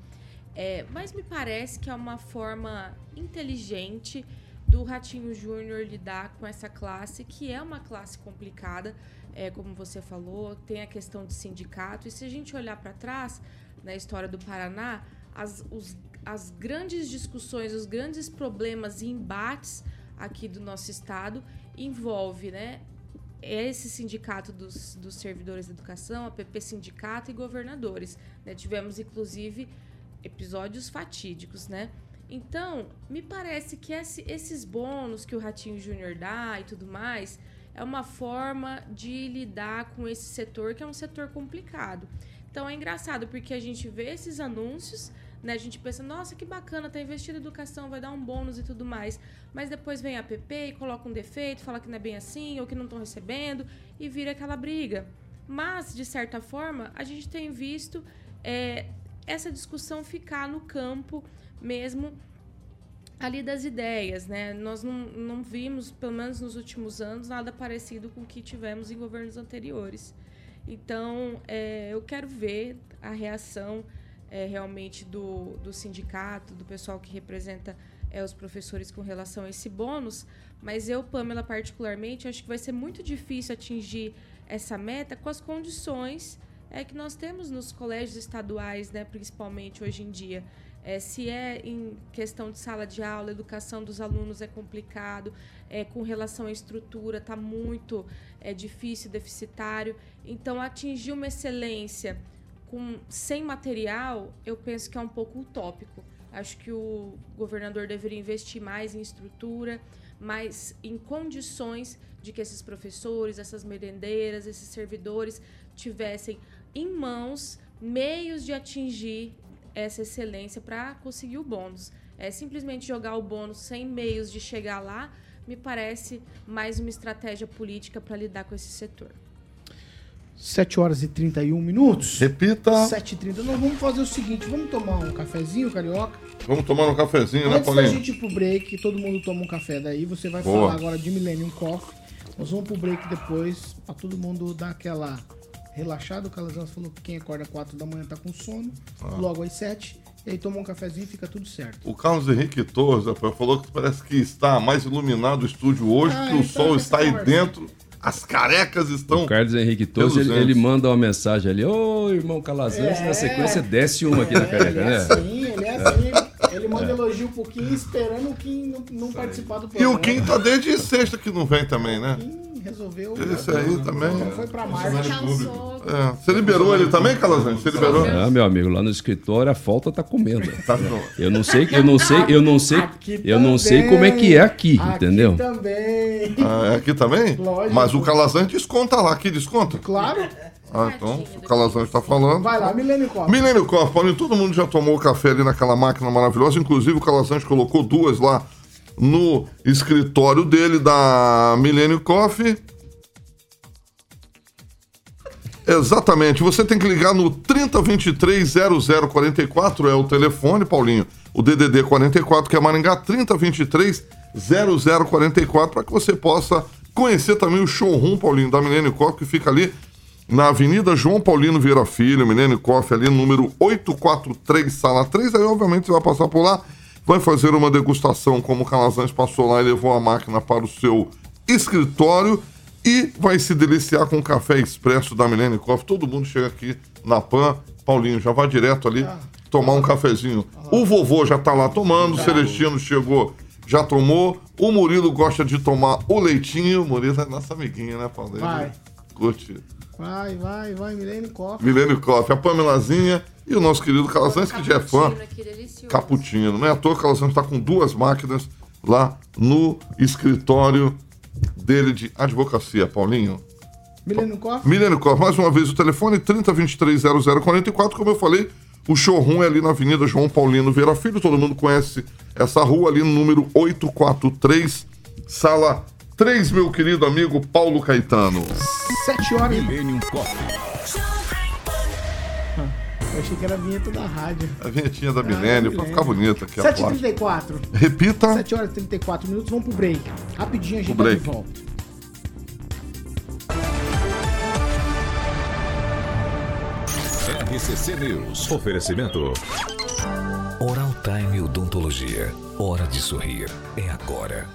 [SPEAKER 5] É, mas me parece que é uma forma inteligente do Ratinho Júnior lidar com essa classe, que é uma classe complicada, é, como você falou, tem a questão de sindicato. E se a gente olhar para trás, na história do Paraná, as, os- as grandes discussões, os grandes problemas e embates aqui do nosso estado envolve, né? Esse sindicato dos, dos servidores da educação, a PP Sindicato e governadores. né? Tivemos, inclusive, episódios fatídicos, né? Então, me parece que esse- esses bônus que o Ratinho Júnior dá e tudo mais é uma forma de lidar com esse setor que é um setor complicado. Então é engraçado porque a gente vê esses anúncios, né? A gente pensa, nossa, que bacana, tá investindo em educação, vai dar um bônus e tudo mais. Mas depois vem a PP e coloca um defeito, fala que não é bem assim, ou que não estão recebendo, e vira aquela briga. Mas, de certa forma, a gente tem visto é, essa discussão ficar no campo mesmo ali das ideias, né? Nós não, não vimos, pelo menos nos últimos anos, nada parecido com o que tivemos em governos anteriores. Então, é, eu quero ver a reação é, realmente do, do sindicato, do pessoal que representa é, os professores com relação a esse bônus, mas eu, Pamela, particularmente, acho que vai ser muito difícil atingir essa meta com as condições é, que nós temos nos colégios estaduais, né, principalmente hoje em dia. É, se é em questão de sala de aula, educação dos alunos é complicado, é, com relação à estrutura está muito é, difícil, deficitário. Então, atingir uma excelência com, sem material, eu penso que é um pouco utópico. Acho que o governador deveria investir mais em estrutura, mais em condições de que esses professores, essas merendeiras, esses servidores tivessem em mãos meios de atingir essa excelência para conseguir o bônus. É simplesmente jogar o bônus sem meios de chegar lá, me parece mais uma estratégia política para lidar com esse setor.
[SPEAKER 1] 7 horas e 31 minutos.
[SPEAKER 2] Repita.
[SPEAKER 1] 7h30. Nós vamos fazer o seguinte: vamos tomar um cafezinho, carioca.
[SPEAKER 2] Vamos tomar um cafezinho, né,
[SPEAKER 1] Antes da
[SPEAKER 2] Paulinho?
[SPEAKER 1] gente ir pro break, todo mundo toma um café daí. Você vai
[SPEAKER 2] Boa.
[SPEAKER 1] falar agora de Millennium Coffee. Nós vamos pro break depois, pra todo mundo dar aquela relaxada. O Calazans falou que quem acorda 4 da manhã tá com sono.
[SPEAKER 2] Ah.
[SPEAKER 1] Logo às 7. E aí toma um cafezinho e fica tudo certo.
[SPEAKER 2] O Carlos Henrique Torres rapaz, falou que parece que está mais iluminado o estúdio hoje,
[SPEAKER 1] Ah,
[SPEAKER 2] que o
[SPEAKER 1] então
[SPEAKER 2] sol
[SPEAKER 1] essa
[SPEAKER 2] está aí
[SPEAKER 1] conversa.
[SPEAKER 2] dentro, as carecas estão.
[SPEAKER 4] O Carlos Henrique Torres, ele, ele manda uma mensagem ali, ô irmão Calazans,
[SPEAKER 1] É.
[SPEAKER 4] na sequência desce uma aqui na careca,
[SPEAKER 1] ele é
[SPEAKER 4] né?
[SPEAKER 1] assim, ele é assim. Ele manda elogio um pouquinho esperando o Kim não, não participar do
[SPEAKER 2] E
[SPEAKER 1] programa.
[SPEAKER 2] o Kim tá desde sexta que não vem também, né?
[SPEAKER 1] Kim resolveu.
[SPEAKER 2] Esse aí também.
[SPEAKER 1] Não foi pra Marte.
[SPEAKER 2] É. Você liberou ele também, Calazans? Você liberou?
[SPEAKER 4] Ah, meu amigo, lá no escritório a falta tá comendo.
[SPEAKER 2] Tá.
[SPEAKER 4] Eu não sei, eu não sei, eu não sei,
[SPEAKER 1] Aqui
[SPEAKER 4] eu não sei como é que é aqui,
[SPEAKER 1] Aqui
[SPEAKER 4] entendeu?
[SPEAKER 1] também.
[SPEAKER 2] Ah, é aqui também?
[SPEAKER 1] Lógico.
[SPEAKER 2] Mas o Calazans desconta lá, aqui desconta?
[SPEAKER 1] Claro.
[SPEAKER 2] Ah, então, o Calazans está falando.
[SPEAKER 1] Vai lá, Milênio Copa.
[SPEAKER 2] Milênio Coffee, Paulinho, todo mundo já tomou café ali naquela máquina maravilhosa, inclusive o Calazans colocou duas lá no escritório dele da Milênio Coffee. Exatamente, você tem que ligar no 3023 0044, é o telefone, Paulinho, o DDD 44, que é Maringá, 3023 0044, para que você possa conhecer também o showroom, Paulinho, da Milênio Coffee, que fica ali na Avenida João Paulino Vieira Filho, Milênio Coffee, ali número 843, sala 3. Aí, obviamente, você vai passar por lá, vai fazer uma degustação, como o Calazans passou lá e levou a máquina para o seu escritório e vai se deliciar com o café expresso da Milênio Coffee. Todo mundo chega aqui na PAN. Paulinho, já vai direto ali tomar um cafezinho. O vovô já tá lá tomando, o Celestino chegou, já tomou. O Murilo gosta de tomar o leitinho. O Murilo é nosso amiguinho, né, Paulo? Ele
[SPEAKER 1] Vai.
[SPEAKER 2] Curte.
[SPEAKER 1] Vai, vai, vai, Milênio Copa.
[SPEAKER 2] Milênio Coffee, a Pamelazinha e o nosso querido Calazans, que já é fã. Caputino. Não é à toa que o Calazans está com duas máquinas lá no escritório dele de advocacia, Paulinho.
[SPEAKER 1] Milênio Copa.
[SPEAKER 2] Milênio Coffee, mais uma vez o telefone 3023-0044, como eu falei, o showroom é ali na Avenida João Paulino Vieira Filho, todo mundo conhece essa rua ali no número 843, sala 3, meu querido amigo Paulo Caetano.
[SPEAKER 1] 7 horas.
[SPEAKER 8] Millennium Coffee.
[SPEAKER 1] Achei que era a vinheta da rádio.
[SPEAKER 2] A vinhetinha da Milênio, pra ficar bonita aqui a placa.
[SPEAKER 1] 7h34.
[SPEAKER 2] Repita.
[SPEAKER 1] 7 horas e 34 minutos. Vamos pro break. Rapidinho a gente
[SPEAKER 2] Pro
[SPEAKER 1] tá de
[SPEAKER 2] break.
[SPEAKER 1] volta.
[SPEAKER 8] RCC News. Oferecimento.
[SPEAKER 10] Oral Time Odontologia. Hora de sorrir. É agora.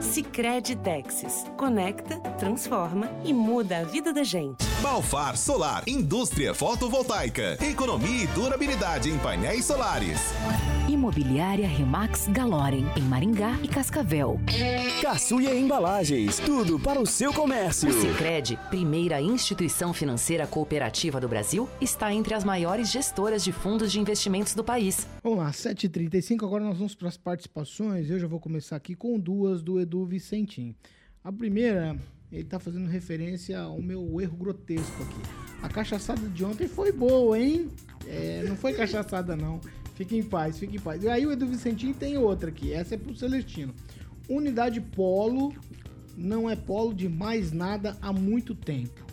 [SPEAKER 11] Sicredi Texas. Conecta, transforma e muda a vida da gente.
[SPEAKER 12] Balfar Solar, indústria fotovoltaica, economia e durabilidade em painéis solares.
[SPEAKER 7] Imobiliária Remax Galorem, em Maringá e Cascavel.
[SPEAKER 13] Caçuia Embalagens, tudo para o seu comércio.
[SPEAKER 7] O Sicredi, primeira instituição financeira cooperativa do Brasil, está entre as maiores gestoras de fundos de investimentos do país.
[SPEAKER 1] Vamos lá, 7h35. Agora nós vamos para as participações. Eu já vou começar aqui com duas do Edu Vicentim. A primeira, ele tá fazendo referência ao meu erro grotesco aqui. A cachaçada de ontem foi boa, hein? É, não foi cachaçada, não. Fique em paz, fique em paz. E aí o Edu Vicentim tem outra aqui. Essa é pro Celestino. Unidade Polo não é polo de mais nada há muito tempo.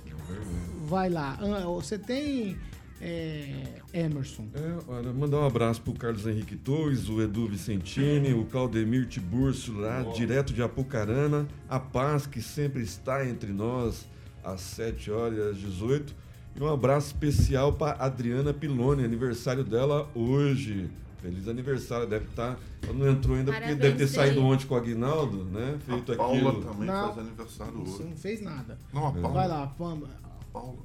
[SPEAKER 1] Vai lá. Ah, Você tem, é, Emerson?
[SPEAKER 3] É, olha, mandar um abraço pro Carlos Henrique Torres, o Edu Vicentini, o Claudemir Tiburcio, lá direto de Apucarana, a paz que sempre está entre nós às 7 horas e às 18. E um abraço especial para Adriana Piloni, aniversário dela hoje. Feliz aniversário, deve estar. Ela não entrou ainda porque
[SPEAKER 5] Parabéns,
[SPEAKER 3] deve ter saído
[SPEAKER 5] Sim.
[SPEAKER 3] ontem com o Aguinaldo, né? Feito
[SPEAKER 2] A Paula
[SPEAKER 3] aquilo.
[SPEAKER 2] também
[SPEAKER 1] Não.
[SPEAKER 2] faz aniversário
[SPEAKER 1] Você
[SPEAKER 2] hoje.
[SPEAKER 1] não fez nada.
[SPEAKER 2] Não, a Paula.
[SPEAKER 1] Vai lá, Pamba.
[SPEAKER 2] Paula.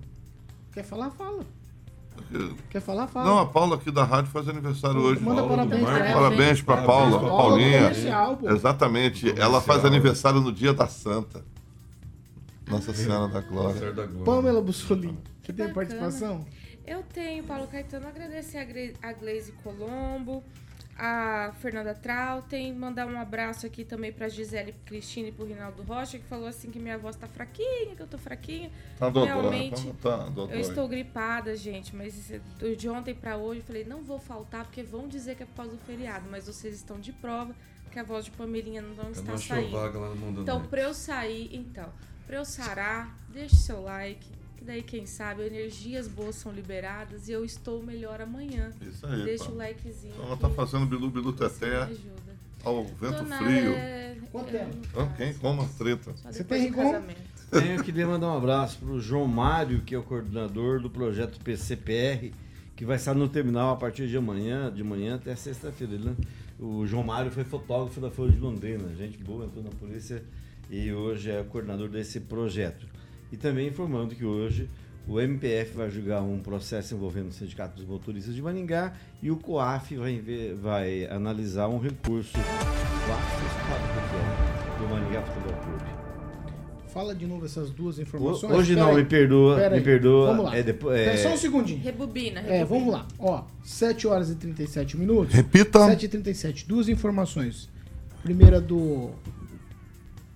[SPEAKER 1] Quer falar? Fala. Quer falar? Fala.
[SPEAKER 2] Não, a Paula aqui da rádio faz aniversário hoje.
[SPEAKER 1] Manda
[SPEAKER 3] Paula
[SPEAKER 1] parabéns ela.
[SPEAKER 2] Parabéns pra
[SPEAKER 3] Parabéns
[SPEAKER 2] Paula,
[SPEAKER 3] pra
[SPEAKER 2] Paulinha.
[SPEAKER 1] comercial.
[SPEAKER 2] Exatamente. Ela faz aniversário no dia da Santa. Nossa Senhora da Glória.
[SPEAKER 3] Certo da Glória.
[SPEAKER 1] Pamela Bussolini. Você tem participação?
[SPEAKER 5] Eu tenho, Paulo Caetano, agradecer a, Glaze Colombo, a Fernanda Trautem, mandar um abraço aqui também pra Gisele Cristina e pro Rinaldo Rocha, que falou assim que minha voz tá fraquinha, que eu tô fraquinha.
[SPEAKER 2] Tá
[SPEAKER 5] Realmente,
[SPEAKER 2] tá, tá.
[SPEAKER 5] Eu estou gripada, gente, mas de ontem pra hoje eu falei, não vou faltar, porque vão dizer que é por causa do feriado, mas vocês estão de prova que a voz de Pamelinha não está
[SPEAKER 3] não
[SPEAKER 5] saindo.
[SPEAKER 3] vaga lá no mundo
[SPEAKER 5] Então, pra eu sair, então, pra eu sarar, deixe seu like, Que daí, quem sabe, energias boas são liberadas e eu estou melhor amanhã.
[SPEAKER 2] Isso aí,
[SPEAKER 5] Deixa
[SPEAKER 2] pá.
[SPEAKER 5] o likezinho.
[SPEAKER 2] Então ela tá fazendo bilu bilu
[SPEAKER 5] ajuda.
[SPEAKER 2] ao vento
[SPEAKER 5] Tô nada,
[SPEAKER 2] frio.
[SPEAKER 5] é-
[SPEAKER 1] Quanto
[SPEAKER 5] eu
[SPEAKER 1] tempo?
[SPEAKER 2] Ah, quem? Como a treta.
[SPEAKER 1] Você tem
[SPEAKER 5] casamento.
[SPEAKER 6] Tenho que mandar um abraço para o João Mário, que é o coordenador do projeto PCPR, que vai estar no terminal a partir de amanhã, de manhã até sexta-feira. Ele- O João Mário foi fotógrafo da Folha de Londrina, gente boa, entrou na polícia e hoje é o coordenador desse projeto. E também informando que hoje o MPF vai julgar um processo envolvendo o Sindicato dos Motoristas de Maringá e o COAF vai, ver- vai analisar um recurso. É, do Maringá Futebol Clube.
[SPEAKER 1] Fala de novo essas duas informações.
[SPEAKER 6] Hoje
[SPEAKER 1] Pera
[SPEAKER 6] não,
[SPEAKER 1] aí.
[SPEAKER 6] me perdoa,
[SPEAKER 1] Pera
[SPEAKER 6] me
[SPEAKER 1] aí.
[SPEAKER 6] perdoa.
[SPEAKER 1] Vamos lá.
[SPEAKER 6] É depois, é-
[SPEAKER 1] só um segundinho.
[SPEAKER 5] Rebobina,
[SPEAKER 1] É,
[SPEAKER 5] rebobina.
[SPEAKER 1] vamos lá. Ó, 7 horas e 37 minutos.
[SPEAKER 2] Repita.
[SPEAKER 1] 7 e 37. Duas informações. Primeira do.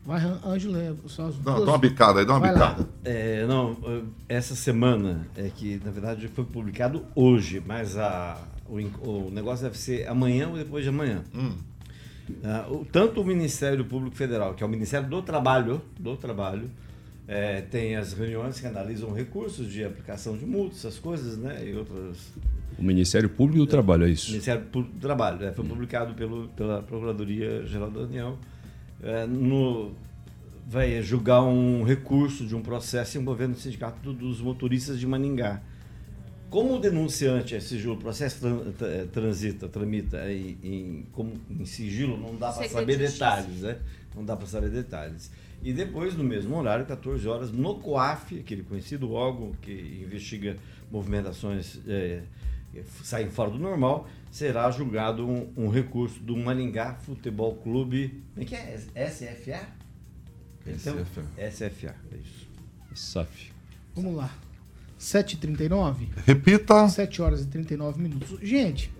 [SPEAKER 1] Vai, Ângelo, é só as
[SPEAKER 2] Dá,
[SPEAKER 1] duas.
[SPEAKER 2] dá uma bicada aí, dá uma
[SPEAKER 1] Vai
[SPEAKER 2] bicada.
[SPEAKER 6] É, não, essa semana é que na verdade foi publicado hoje, mas a, o, o negócio deve ser amanhã ou depois de amanhã.
[SPEAKER 2] Hum.
[SPEAKER 6] O- tanto o Ministério Público Federal, que é o Ministério do Trabalho, do Trabalho, é, tem as reuniões que analisam recursos de aplicação de multas, essas coisas, né? E outras.
[SPEAKER 4] O Ministério Público do Trabalho, é isso?
[SPEAKER 6] Ministério Público do Trabalho, é, foi publicado pelo, pela Procuradoria Geral da União. É, no, vai julgar um recurso de um processo envolvendo o Sindicato dos Motoristas de Maningá. Como o denunciante é sigilo, o processo tra- transita, tramita em, em, como, em sigilo, não dá para saber
[SPEAKER 5] de
[SPEAKER 6] detalhes, né? Não dá para saber detalhes. E depois, no mesmo horário, 14 horas, no COAF, aquele conhecido órgão que investiga movimentações é, saem fora do normal, será julgado um, um recurso do Maningá Futebol Clube. Como é que é? SFA? Então,
[SPEAKER 3] SFA.
[SPEAKER 6] SFA, é isso.
[SPEAKER 4] SAF.
[SPEAKER 1] Vamos lá. 7h39.
[SPEAKER 2] Repita.
[SPEAKER 1] 7 horas e 39 minutos. Gente,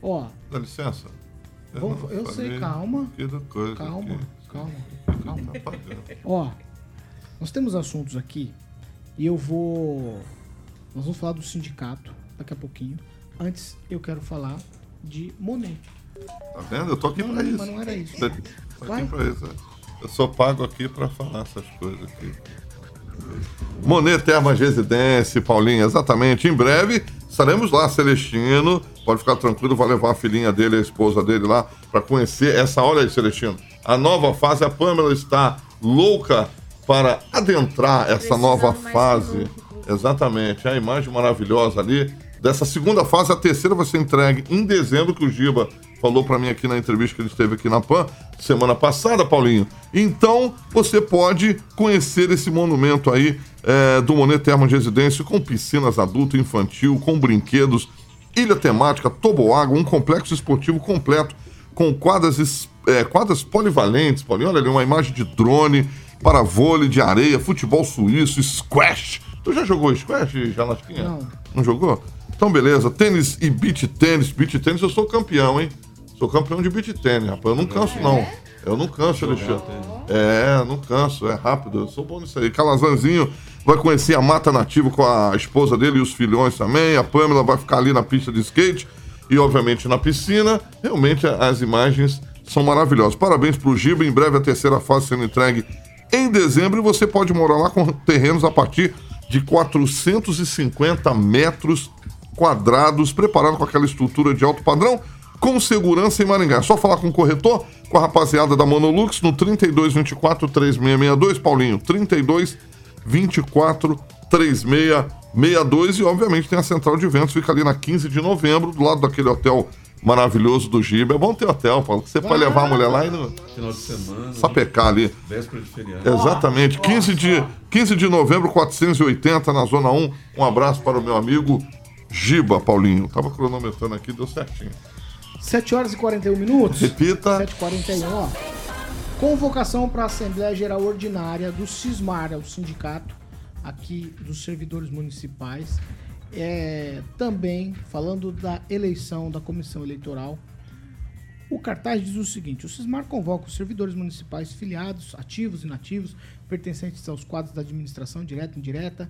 [SPEAKER 1] ó,
[SPEAKER 2] Dá licença.
[SPEAKER 1] Vamos-
[SPEAKER 2] não
[SPEAKER 1] eu sei, calma.
[SPEAKER 2] coisa
[SPEAKER 1] calma,
[SPEAKER 2] aqui.
[SPEAKER 1] calma, calma.
[SPEAKER 2] Apagando.
[SPEAKER 1] Ó, nós temos assuntos aqui e eu vou. Nós vamos falar do sindicato daqui a pouquinho. Antes, eu quero falar de Monet.
[SPEAKER 2] Tá vendo? Eu tô aqui
[SPEAKER 1] Não,
[SPEAKER 2] pra
[SPEAKER 1] não,
[SPEAKER 2] isso.
[SPEAKER 1] mas não era isso.
[SPEAKER 2] Tô aqui
[SPEAKER 1] Vai.
[SPEAKER 2] pra isso. Eu sou pago aqui pra falar essas coisas aqui. Monet Termas Residência, Paulinho, exatamente. Em breve estaremos lá, Celestino. Pode ficar tranquilo, vai levar a filhinha dele, a esposa dele lá, pra conhecer essa. Olha aí, Celestino. A nova fase, a Pamela está louca para adentrar essa nova fase. Exatamente, a imagem maravilhosa ali. Dessa segunda fase, a terceira vai ser entregue em dezembro, que o Giba falou pra mim aqui na entrevista que ele esteve aqui na PAN, semana passada, Paulinho. Então, você pode conhecer esse monumento aí é, do Monet Termas Residência, com piscinas adulto e infantil, com brinquedos, ilha temática, toboágua, um complexo esportivo completo, com quadras, é, quadras polivalentes, Paulinho. Olha ali, uma imagem de drone, para vôlei de areia, futebol suíço, squash. Tu já jogou squash, Jalasquinha?
[SPEAKER 1] Não.
[SPEAKER 2] Não jogou? Então, beleza. Tênis e beach tênis. Beach tênis, eu sou campeão, hein? Sou campeão de beach tênis, rapaz. Eu não canso, não. Eu não canso, Alexandre. É, não canso. É rápido. Eu sou bom nisso aí. Calazanzinho vai conhecer a mata nativa com a esposa dele e os filhões também. A Pamela vai ficar ali na pista de skate e, obviamente, na piscina. Realmente, as imagens são maravilhosas. Parabéns pro Giba. Em breve, a terceira fase sendo entregue em dezembro. E você pode morar lá com terrenos a partir de 450 metros quadrados, preparado com aquela estrutura de alto padrão, com segurança em Maringá. É só falar com o corretor, com a rapaziada da Monolux, no 3224 3662, Paulinho, 3224 3662 e obviamente tem a central de eventos, fica ali na 15 de novembro, do lado daquele hotel maravilhoso do Giba. É bom ter hotel, Paulo, que você pode levar a mulher lá e não...
[SPEAKER 3] Final de semana.
[SPEAKER 2] sapecar ali.
[SPEAKER 3] Véspera de feriado.
[SPEAKER 2] Exatamente. 15 de, 15 de novembro, 480, na Zona 1. Um abraço para o meu amigo Giba, Paulinho. Tava cronometrando aqui, deu certinho.
[SPEAKER 1] 7 horas e 41 minutos.
[SPEAKER 2] Repita.
[SPEAKER 1] 7h41, ó. Convocação para a Assembleia Geral Ordinária do Cismar, é o sindicato aqui dos servidores municipais. É, também falando da eleição da comissão eleitoral. O cartaz diz o seguinte: o Cismar convoca os servidores municipais filiados, ativos e inativos, pertencentes aos quadros da administração direta e indireta,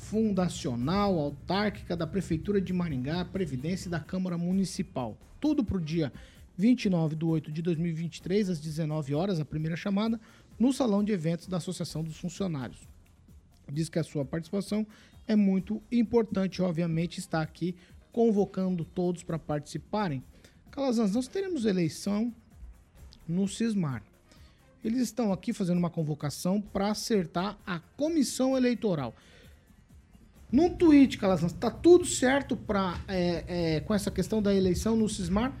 [SPEAKER 1] fundacional, autárquica da Prefeitura de Maringá, Previdência e da Câmara Municipal. Tudo para o dia 29 de 8 de 2023, às 19 horas, a primeira chamada, no Salão de Eventos da Associação dos Funcionários. diz que a sua participação é muito importante, obviamente, está aqui convocando todos para participarem. Calazans, nós teremos eleição no Cismar. Eles estão aqui fazendo uma convocação para acertar a comissão eleitoral. Num tweet, Calazans, tá tudo certo pra, é, é, com essa questão da eleição no Cismar?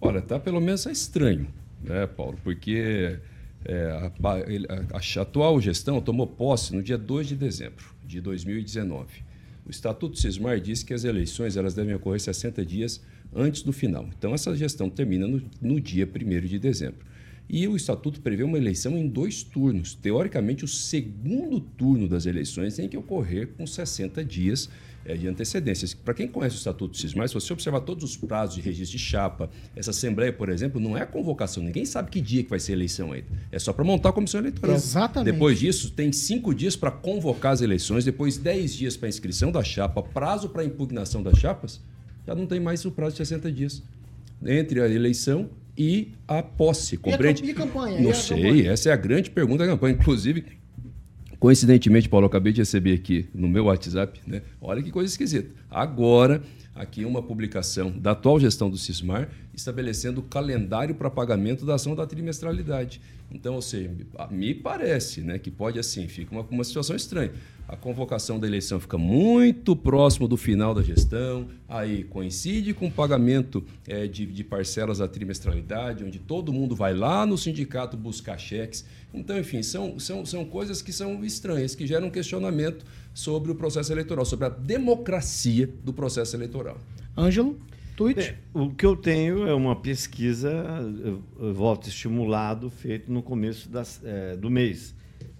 [SPEAKER 4] Olha, tá pelo menos é estranho, né, Paulo? Porque é, a, a- a atual gestão tomou posse no dia 2 de dezembro de 2019. O Estatuto Cismar diz que as eleições elas devem ocorrer 60 dias antes do final. Então, essa gestão termina no, no dia 1 de dezembro. E o Estatuto prevê uma eleição em dois turnos. Teoricamente, o segundo turno das eleições tem que ocorrer com 60 dias eh, de antecedência. Para quem conhece o Estatuto Cismar, se você observar todos os prazos de registro de chapa, essa Assembleia, por exemplo, não é a convocação. Ninguém sabe que dia que vai ser a eleição ainda. É só para montar a comissão eleitoral.
[SPEAKER 1] Exatamente.
[SPEAKER 4] Depois disso, tem cinco dias para convocar as eleições, depois 10 dias para inscrição da chapa, prazo para impugnação das chapas, já não tem mais o prazo de 60 dias. Entre a eleição e a posse. Compreende?
[SPEAKER 1] e a campanha?
[SPEAKER 4] Não
[SPEAKER 1] a
[SPEAKER 4] sei,
[SPEAKER 1] campanha?
[SPEAKER 4] essa é a grande pergunta da campanha. Inclusive, coincidentemente, Paulo, eu acabei de receber aqui no meu WhatsApp, né? Olha que coisa esquisita. Agora, aqui uma publicação da atual gestão do Cismar estabelecendo o calendário para pagamento da ação da trimestralidade. Então, ou seja, me parece né, que pode assim, fica uma, uma situação estranha. A convocação da eleição fica muito próximo do final da gestão, aí coincide com o pagamento eh, de, de parcelas da trimestralidade, onde todo mundo vai lá no sindicato buscar cheques. Então, enfim, são, são, são coisas que são estranhas, que geram um questionamento sobre o processo eleitoral, sobre a democracia do processo eleitoral.
[SPEAKER 1] Ângelo, tweet.
[SPEAKER 6] O que eu tenho é uma pesquisa, voto estimulado, feito no começo das, eh, do mês,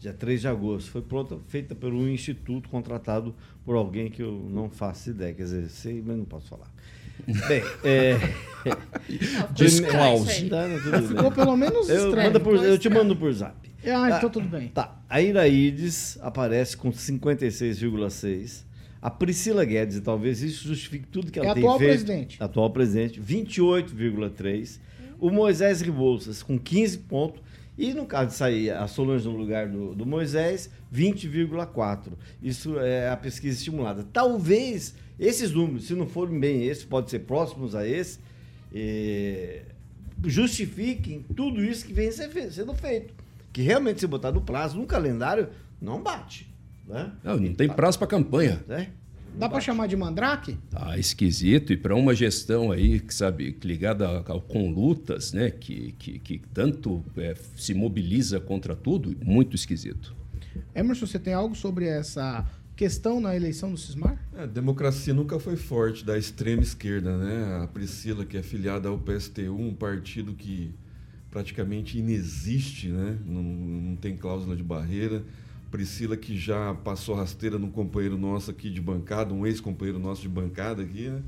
[SPEAKER 6] dia 3 de agosto. Foi pronta, feita por um instituto contratado por alguém que eu não faço ideia. Quer dizer, sei, mas não posso falar. Bem, é.
[SPEAKER 4] Disclose.
[SPEAKER 6] Tá, tudo
[SPEAKER 1] Ficou pelo menos
[SPEAKER 6] eu,
[SPEAKER 1] estranho.
[SPEAKER 6] por-
[SPEAKER 1] Ficou
[SPEAKER 6] eu te mando por zap.
[SPEAKER 1] Ah, então tudo bem.
[SPEAKER 6] Tá. A Iraídes aparece com 56,6. A Priscila Guedes, e talvez isso justifique tudo que ela
[SPEAKER 1] É
[SPEAKER 6] tem
[SPEAKER 1] atual
[SPEAKER 6] feito.
[SPEAKER 1] presidente.
[SPEAKER 6] Atual presidente, 28,3. O Moisés Rebouças com 15 pontos. E no caso de sair a Solange no lugar do, do Moisés, 20,4. Isso é a pesquisa estimulada. Talvez esses números, se não forem bem esses, pode ser próximos a esse, eh, justifiquem tudo isso que vem sendo feito. Que realmente, se botar no prazo, no calendário, não bate. Né?
[SPEAKER 4] Não, não tem prazo para campanha.
[SPEAKER 6] Né?
[SPEAKER 1] Dá para chamar de mandrake?
[SPEAKER 4] Tá esquisito e para uma gestão aí, que sabe, ligada com lutas, né, que, que, que tanto é, se mobiliza contra tudo, muito esquisito.
[SPEAKER 1] Emerson, você tem algo sobre essa questão na eleição do Cismar?
[SPEAKER 3] A democracia nunca foi forte da extrema esquerda, né? A Priscila, que é filiada ao PSTU, um partido que praticamente inexiste, né? Não, não tem cláusula de barreira. Priscila, que já passou rasteira num companheiro nosso aqui de bancada, um ex-companheiro nosso de bancada aqui, né?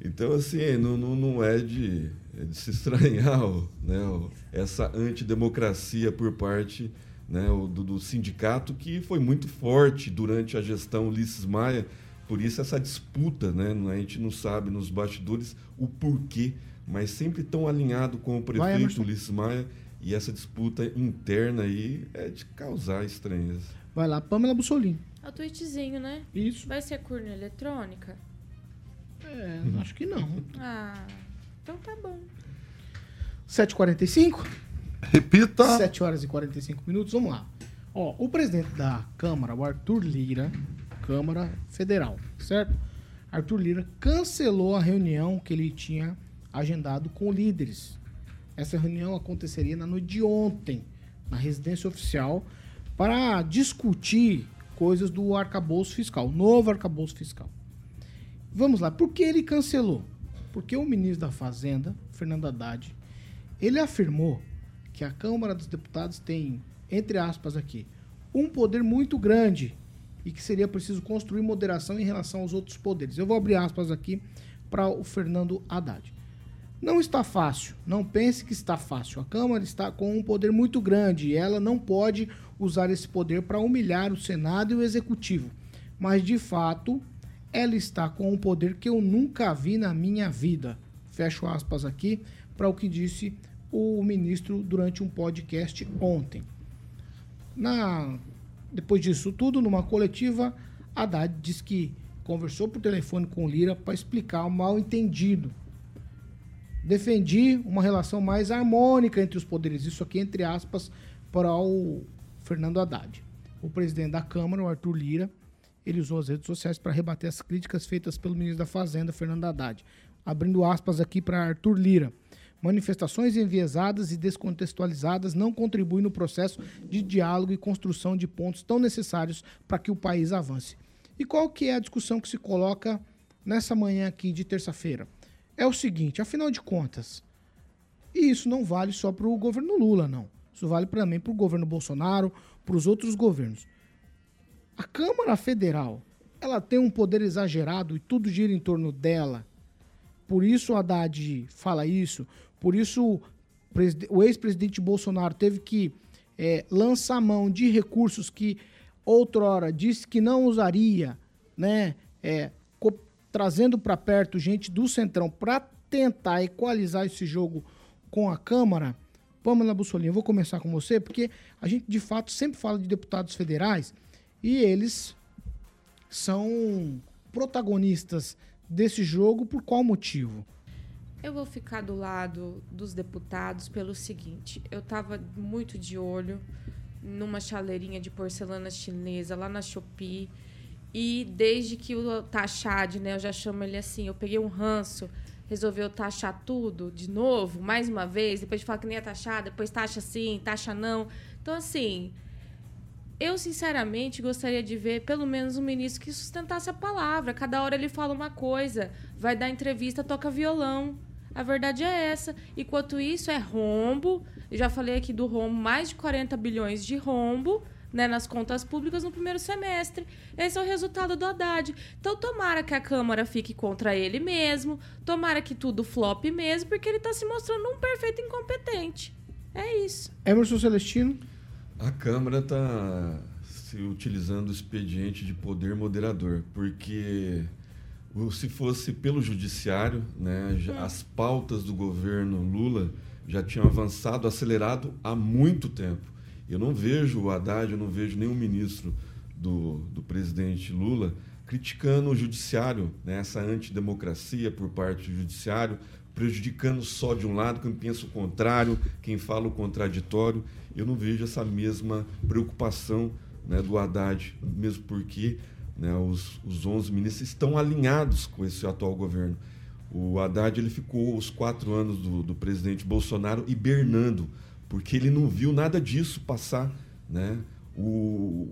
[SPEAKER 3] Então, assim, não, não, não é, de, é de se estranhar né, essa antidemocracia por parte né, do, do sindicato, que foi muito forte durante a gestão Ulisses Maia. Por isso, essa disputa, né? A gente não sabe nos bastidores o porquê, mas sempre tão alinhado com o
[SPEAKER 1] Vai,
[SPEAKER 3] prefeito
[SPEAKER 1] Emerson.
[SPEAKER 3] Ulisses Maia. E essa disputa interna aí é de causar estranheza.
[SPEAKER 1] Vai lá, Pamela Bussolini.
[SPEAKER 5] É o tweetzinho, né?
[SPEAKER 1] Isso.
[SPEAKER 5] Vai ser curna eletrônica?
[SPEAKER 1] É, acho que não.
[SPEAKER 5] Ah, então tá bom.
[SPEAKER 1] 7h45?
[SPEAKER 2] Repita.
[SPEAKER 1] 7 horas e 45 minutos, vamos lá. Ó, o presidente da Câmara, o Arthur Lira, Câmara Federal, certo? Arthur Lira cancelou a reunião que ele tinha agendado com líderes. Essa reunião aconteceria na noite de ontem, na residência oficial, para discutir coisas do arcabouço fiscal, novo arcabouço fiscal. Vamos lá, por que ele cancelou? Porque o ministro da Fazenda, Fernando Haddad, ele afirmou que a Câmara dos Deputados tem, entre aspas aqui, um poder muito grande e que seria preciso construir moderação em relação aos outros poderes. Eu vou abrir aspas aqui para o Fernando Haddad. Não está fácil, não pense que está fácil. A Câmara está com um poder muito grande e ela não pode usar esse poder para humilhar o Senado e o Executivo. Mas, de fato, ela está com um poder que eu nunca vi na minha vida. Fecho aspas aqui para o que disse o ministro durante um podcast ontem. Na Depois disso tudo, numa coletiva, Haddad diz que conversou por telefone com Lira para explicar o mal entendido. Defendi uma relação mais harmônica entre os poderes, isso aqui entre aspas, para o Fernando Haddad. O presidente da Câmara, o Arthur Lira, ele usou as redes sociais para rebater as críticas feitas pelo ministro da Fazenda, Fernando Haddad. Abrindo aspas aqui para Arthur Lira. Manifestações enviesadas e descontextualizadas não contribuem no processo de diálogo e construção de pontos tão necessários para que o país avance. E qual que é a discussão que se coloca nessa manhã aqui de terça-feira? É o seguinte, afinal de contas, e isso não vale só para o governo Lula, não. Isso vale também para o governo Bolsonaro, para os outros governos. A Câmara Federal, ela tem um poder exagerado e tudo gira em torno dela. Por isso o Haddad fala isso, por isso o ex-presidente Bolsonaro teve que é, lançar mão de recursos que outrora disse que não usaria, né? É, trazendo para perto gente do Centrão para tentar equalizar esse jogo com a Câmara. Pamela Bussolini, eu vou começar com você, porque a gente de fato sempre fala de deputados federais e eles são protagonistas desse jogo por qual motivo?
[SPEAKER 5] Eu vou ficar do lado dos deputados pelo seguinte: eu estava muito de olho numa chaleirinha de porcelana chinesa lá na Shopee. E desde que o Tachad, né, eu já chamo ele assim, eu peguei um ranço, resolveu taxar tudo de novo, mais uma vez, depois de falar que nem ia taxar, depois taxa sim, taxa não. Então, assim, eu, sinceramente, gostaria de ver pelo menos um ministro que sustentasse a palavra. Cada hora ele fala uma coisa, vai dar entrevista, toca violão. A verdade é essa. Enquanto isso, é rombo. Eu já falei aqui do rombo, mais de 40 bilhões de rombo né, nas contas públicas no primeiro semestre. Esse é o resultado do Haddad. Então, tomara que a Câmara fique contra ele mesmo, tomara que tudo flop mesmo, porque ele está se mostrando um perfeito incompetente. É isso.
[SPEAKER 1] Emerson Celestino.
[SPEAKER 3] A Câmara está se utilizando o expediente de poder moderador, porque se fosse pelo judiciário, né, as pautas do governo Lula já tinham avançado, acelerado há muito tempo. Eu não vejo o Haddad, eu não vejo nenhum ministro do, do presidente Lula criticando o judiciário, né, essa antidemocracia por parte do judiciário, prejudicando só de um lado, quem pensa o contrário, quem fala o contraditório. Eu não vejo essa mesma preocupação né, do Haddad, mesmo porque né, os, os 11 ministros estão alinhados com esse atual governo. O Haddad ele ficou os quatro anos do, do presidente Bolsonaro hibernando, porque ele não viu nada disso passar. Né? O,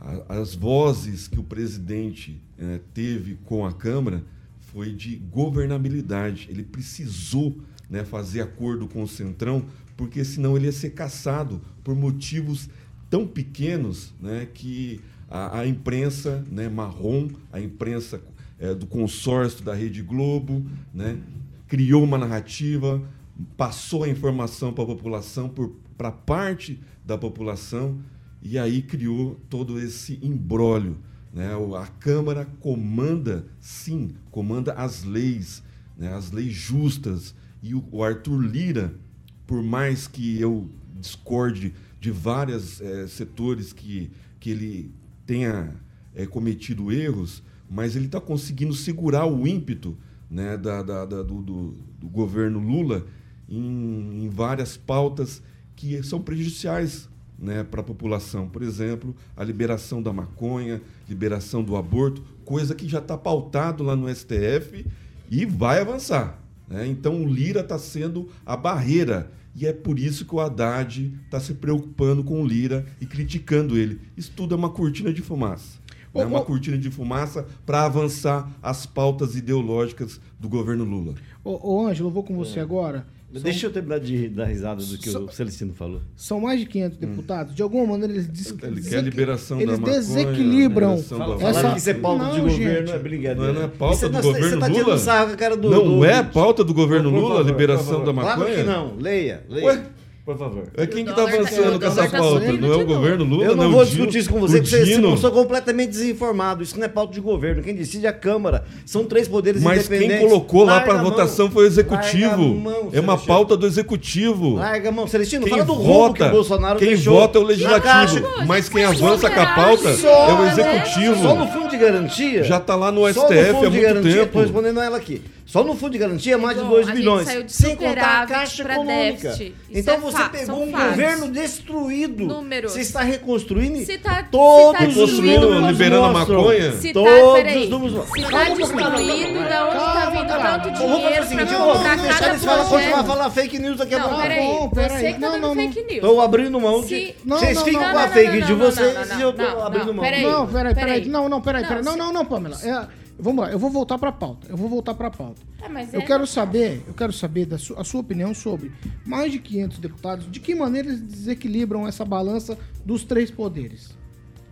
[SPEAKER 3] a, as vozes que o presidente eh, teve com a Câmara foi de governabilidade. Ele precisou né, fazer acordo com o Centrão, porque senão ele ia ser caçado por motivos tão pequenos né, que a, a imprensa né, marrom, a imprensa é, do consórcio da Rede Globo, né, criou uma narrativa, passou a informação para a população, para parte da população, e aí criou todo esse embrólio né? A Câmara comanda, sim, comanda as leis, né? as leis justas. E o Arthur Lira, por mais que eu discorde de vários é, setores que, que ele tenha é, cometido erros, mas ele está conseguindo segurar o ímpeto né, da, da, da do, do, do, governo Lula em, em várias pautas que são prejudiciais né, para a população. Por exemplo, a liberação da maconha, liberação do aborto, coisa que já está pautado lá no STF e vai avançar. Né? Então o Lira está sendo a barreira. E é por isso que o Haddad está se preocupando com o Lira e criticando ele. Isso tudo é uma cortina de fumaça. É né? uma cortina de fumaça para avançar as pautas ideológicas do governo Lula.
[SPEAKER 1] Ô, ô Ângelo, eu vou com você é. agora.
[SPEAKER 6] São... Deixa eu terminar de dar risada do que
[SPEAKER 1] São...
[SPEAKER 6] o Celestino falou.
[SPEAKER 1] São mais de 500 hum. deputados. De alguma maneira, eles, des...
[SPEAKER 3] Ele quer a liberação
[SPEAKER 1] eles
[SPEAKER 3] da maconha,
[SPEAKER 1] desequilibram.
[SPEAKER 6] Fala, essa... que isso é pauta não, de governo, gente. é brincadeira.
[SPEAKER 3] Não é pauta do tá, governo
[SPEAKER 6] tá
[SPEAKER 3] Lula?
[SPEAKER 6] Sarro, cara do,
[SPEAKER 3] não
[SPEAKER 6] do...
[SPEAKER 3] é pauta do governo Lula a liberação da maconha?
[SPEAKER 6] Claro que não. Leia. leia. Ué? Por favor.
[SPEAKER 3] É quem que tá
[SPEAKER 5] tá-
[SPEAKER 3] avançando com essa
[SPEAKER 5] tá
[SPEAKER 3] pauta? Não é o governo Lula,
[SPEAKER 6] Eu não
[SPEAKER 3] é
[SPEAKER 6] vou discutir isso com você, porque você pessoa completamente desinformado. Isso não é pauta de governo. Quem decide é a Câmara. São três poderes
[SPEAKER 3] Mas quem
[SPEAKER 6] independentes.
[SPEAKER 3] colocou lá para votação foi o executivo.
[SPEAKER 6] Mão,
[SPEAKER 3] é uma pauta do executivo.
[SPEAKER 6] Larga a mão. Celestino,
[SPEAKER 3] Quem
[SPEAKER 6] fala do roubo
[SPEAKER 3] vota,
[SPEAKER 6] que o Bolsonaro
[SPEAKER 3] quem
[SPEAKER 6] deixou.
[SPEAKER 3] vota é o legislativo, mas quem avança com a pauta
[SPEAKER 6] Só,
[SPEAKER 3] é o executivo.
[SPEAKER 6] Só no fundo de garantia.
[SPEAKER 3] Já tá lá no STF há
[SPEAKER 6] de
[SPEAKER 3] muito
[SPEAKER 6] garantia,
[SPEAKER 3] tempo.
[SPEAKER 6] Tô respondendo a ela aqui. Só no fundo de garantia, mais de
[SPEAKER 5] Bom,
[SPEAKER 6] 2
[SPEAKER 5] a gente
[SPEAKER 6] bilhões.
[SPEAKER 5] saiu de
[SPEAKER 6] Sem contar a caixa econômica.
[SPEAKER 5] Isso
[SPEAKER 6] Então
[SPEAKER 5] é
[SPEAKER 6] você pegou um
[SPEAKER 5] fatos.
[SPEAKER 6] governo destruído.
[SPEAKER 5] Números.
[SPEAKER 6] Você está reconstruindo
[SPEAKER 5] Se tá-
[SPEAKER 6] todos
[SPEAKER 5] se tá
[SPEAKER 6] os
[SPEAKER 3] Reconstruindo,
[SPEAKER 6] números
[SPEAKER 3] liberando a maconha?
[SPEAKER 5] Se tá,
[SPEAKER 6] Todos
[SPEAKER 5] peraí,
[SPEAKER 6] os números
[SPEAKER 5] se
[SPEAKER 6] mostram.
[SPEAKER 5] tá destruído, da onde tá vindo tanto
[SPEAKER 6] Vamos fazer o
[SPEAKER 5] dinheiro
[SPEAKER 6] seguinte,
[SPEAKER 5] pra
[SPEAKER 6] eu vou deixar falar, continuar a falar fake news daqui a
[SPEAKER 5] Não,
[SPEAKER 6] pouco.
[SPEAKER 5] peraí,
[SPEAKER 1] bom, peraí.
[SPEAKER 5] você que tá
[SPEAKER 1] Não,
[SPEAKER 5] dando
[SPEAKER 1] não,
[SPEAKER 5] fake news.
[SPEAKER 6] Estou abrindo mão de.
[SPEAKER 1] Não,
[SPEAKER 6] Vocês
[SPEAKER 1] não,
[SPEAKER 6] ficam
[SPEAKER 1] não,
[SPEAKER 6] com a
[SPEAKER 5] não,
[SPEAKER 6] fake
[SPEAKER 5] não,
[SPEAKER 6] de
[SPEAKER 5] não,
[SPEAKER 6] vocês
[SPEAKER 5] não, não,
[SPEAKER 6] e eu
[SPEAKER 5] não,
[SPEAKER 6] abrindo
[SPEAKER 5] não,
[SPEAKER 6] mão.
[SPEAKER 1] Não, peraí, peraí. Não, não, peraí,
[SPEAKER 5] Não,
[SPEAKER 1] peraí. Não, não, não, Pamela. É, vamos lá, eu vou voltar pra pauta. Eu vou voltar pra pauta.
[SPEAKER 5] Ah, mas
[SPEAKER 1] Eu
[SPEAKER 5] é-
[SPEAKER 1] quero saber, eu quero saber da su- a sua opinião sobre mais de 500 deputados, de que maneira eles desequilibram essa balança dos três poderes.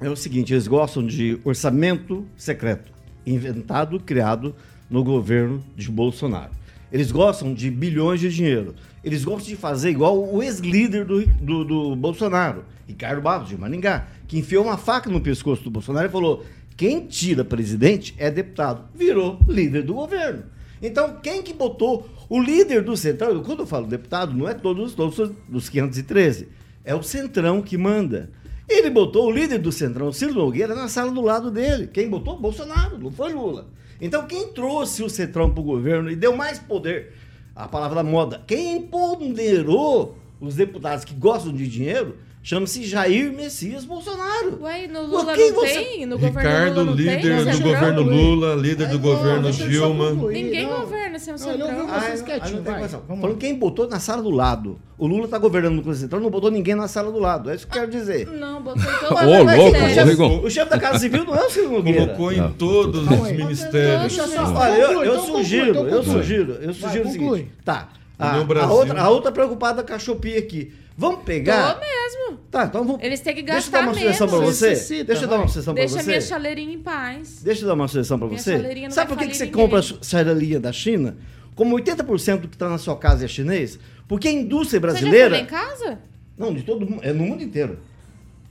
[SPEAKER 6] É o seguinte, eles gostam de orçamento secreto, inventado, criado no governo de Bolsonaro. Eles gostam de bilhões de dinheiro. Eles gostam de fazer igual o ex-líder do, do, do Bolsonaro, Ricardo Barros, de Maringá, que enfiou uma faca no pescoço do Bolsonaro e falou: quem tira presidente é deputado. Virou líder do governo. Então, quem que botou o líder do Centrão? Quando eu falo deputado, não é todos, todos os 513. É o Centrão que manda. Ele botou o líder do Centrão, Ciro Nogueira, na sala do lado dele. Quem botou? Bolsonaro, não foi Lula. Então, quem trouxe o Centrão para o governo e deu mais poder, a palavra da moda, quem empoderou os deputados que gostam de dinheiro, chama-se Jair Messias Bolsonaro.
[SPEAKER 5] Ué, no Lula
[SPEAKER 6] quem
[SPEAKER 5] não
[SPEAKER 6] você-
[SPEAKER 5] tem? No governo
[SPEAKER 3] Ricardo,
[SPEAKER 5] Lula não
[SPEAKER 3] líder
[SPEAKER 5] tem?
[SPEAKER 3] do governo Lula, líder do governo
[SPEAKER 1] ele só
[SPEAKER 3] Dilma.
[SPEAKER 5] Ninguém
[SPEAKER 1] não.
[SPEAKER 5] governa sem o
[SPEAKER 1] Não,
[SPEAKER 5] Centrão.
[SPEAKER 6] Ah,
[SPEAKER 1] quietinho,
[SPEAKER 6] não tem
[SPEAKER 1] vai.
[SPEAKER 6] condição.
[SPEAKER 1] Vamos
[SPEAKER 6] Falando quem botou na sala do lado. O Lula está governando com o Centrão, não botou ninguém na sala do lado. É isso que eu quero dizer.
[SPEAKER 5] Não, botou em todo
[SPEAKER 4] Ô, louco, Rigon.
[SPEAKER 6] O chefe da Casa Civil não é o Ciro Nogueira.
[SPEAKER 3] Colocou em
[SPEAKER 4] Não,
[SPEAKER 3] todos os ministérios.
[SPEAKER 6] Olha, eu,
[SPEAKER 1] então conclui,
[SPEAKER 6] sugiro,
[SPEAKER 1] então
[SPEAKER 6] eu sugiro, eu sugiro o
[SPEAKER 1] conclui.
[SPEAKER 6] seguinte. Tá. A outra preocupada com a Shopee aqui. Vamos pegar.
[SPEAKER 5] Tô mesmo.
[SPEAKER 6] Tá, então vamos.
[SPEAKER 5] Eles têm que
[SPEAKER 6] Deixa eu
[SPEAKER 5] gastar
[SPEAKER 6] dar uma sugestão pra
[SPEAKER 5] menos.
[SPEAKER 6] você.
[SPEAKER 1] Necessita,
[SPEAKER 6] Deixa eu dar uma sugestão pra
[SPEAKER 5] Deixa minha
[SPEAKER 6] você.
[SPEAKER 5] chaleirinha em paz.
[SPEAKER 6] Deixa eu dar uma sugestão pra
[SPEAKER 5] Minha
[SPEAKER 6] você.
[SPEAKER 5] não
[SPEAKER 6] Sabe por que, que você compra
[SPEAKER 5] ninguém.
[SPEAKER 6] a chaleirinha da China? Como 80% do que está na sua casa é chinês? Porque a indústria
[SPEAKER 5] Você já
[SPEAKER 6] brasileira.
[SPEAKER 5] em casa?
[SPEAKER 6] Não, de todo mundo. É no mundo inteiro.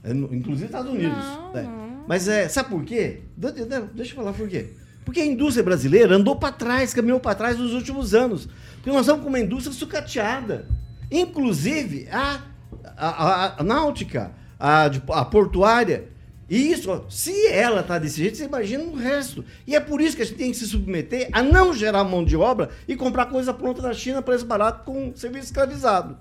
[SPEAKER 6] É no- inclusive Estados Unidos.
[SPEAKER 5] Não,
[SPEAKER 6] É.
[SPEAKER 5] não.
[SPEAKER 6] Mas é, sabe por quê? De- de- de- Deixa eu falar por quê. Porque a indústria brasileira andou para trás, caminhou para trás nos últimos anos. Porque nós estamos com uma indústria sucateada. Inclusive a, a, a- a náutica, a, a portuária. E isso, se ela está desse jeito, você imagina o resto. E é por isso que a gente tem que se submeter a não gerar mão de obra e comprar coisa pronta da China, preço barato, com serviço escravizado.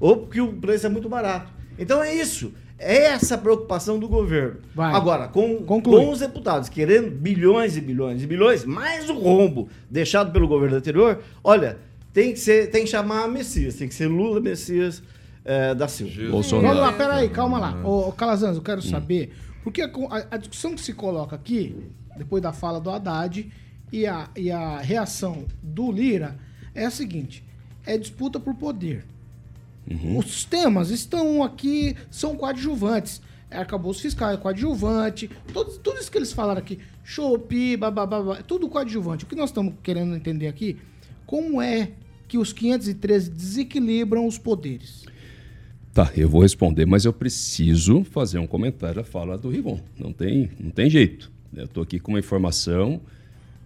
[SPEAKER 6] Ou porque o preço é muito barato. Então é isso. É essa a preocupação do governo.
[SPEAKER 1] Vai.
[SPEAKER 6] Agora, com,
[SPEAKER 1] Conclui.
[SPEAKER 6] com os deputados querendo bilhões e bilhões e bilhões, mais o rombo deixado pelo governo anterior, olha, tem que, ser, tem que chamar Messias, tem que ser Lula Messias eh, da Silva.
[SPEAKER 4] Bolsonaro.
[SPEAKER 1] Vamos lá, peraí, calma lá. Ô, Calazans, eu quero saber. Porque a, a- discussão que se coloca aqui, depois da fala do Haddad e a, e a reação do Lira, é a seguinte: é disputa por poder. Os temas estão aqui, são coadjuvantes. É arcabouço fiscal, é coadjuvante. Tudo, tudo isso que eles falaram aqui, Shopee, bababá, é tudo coadjuvante. O que nós estamos querendo entender aqui, como é que os 513 desequilibram os poderes?
[SPEAKER 4] Tá, eu vou responder, mas eu preciso fazer um comentário à fala do Rigon. Não tem, não tem jeito. Eu estou aqui com uma informação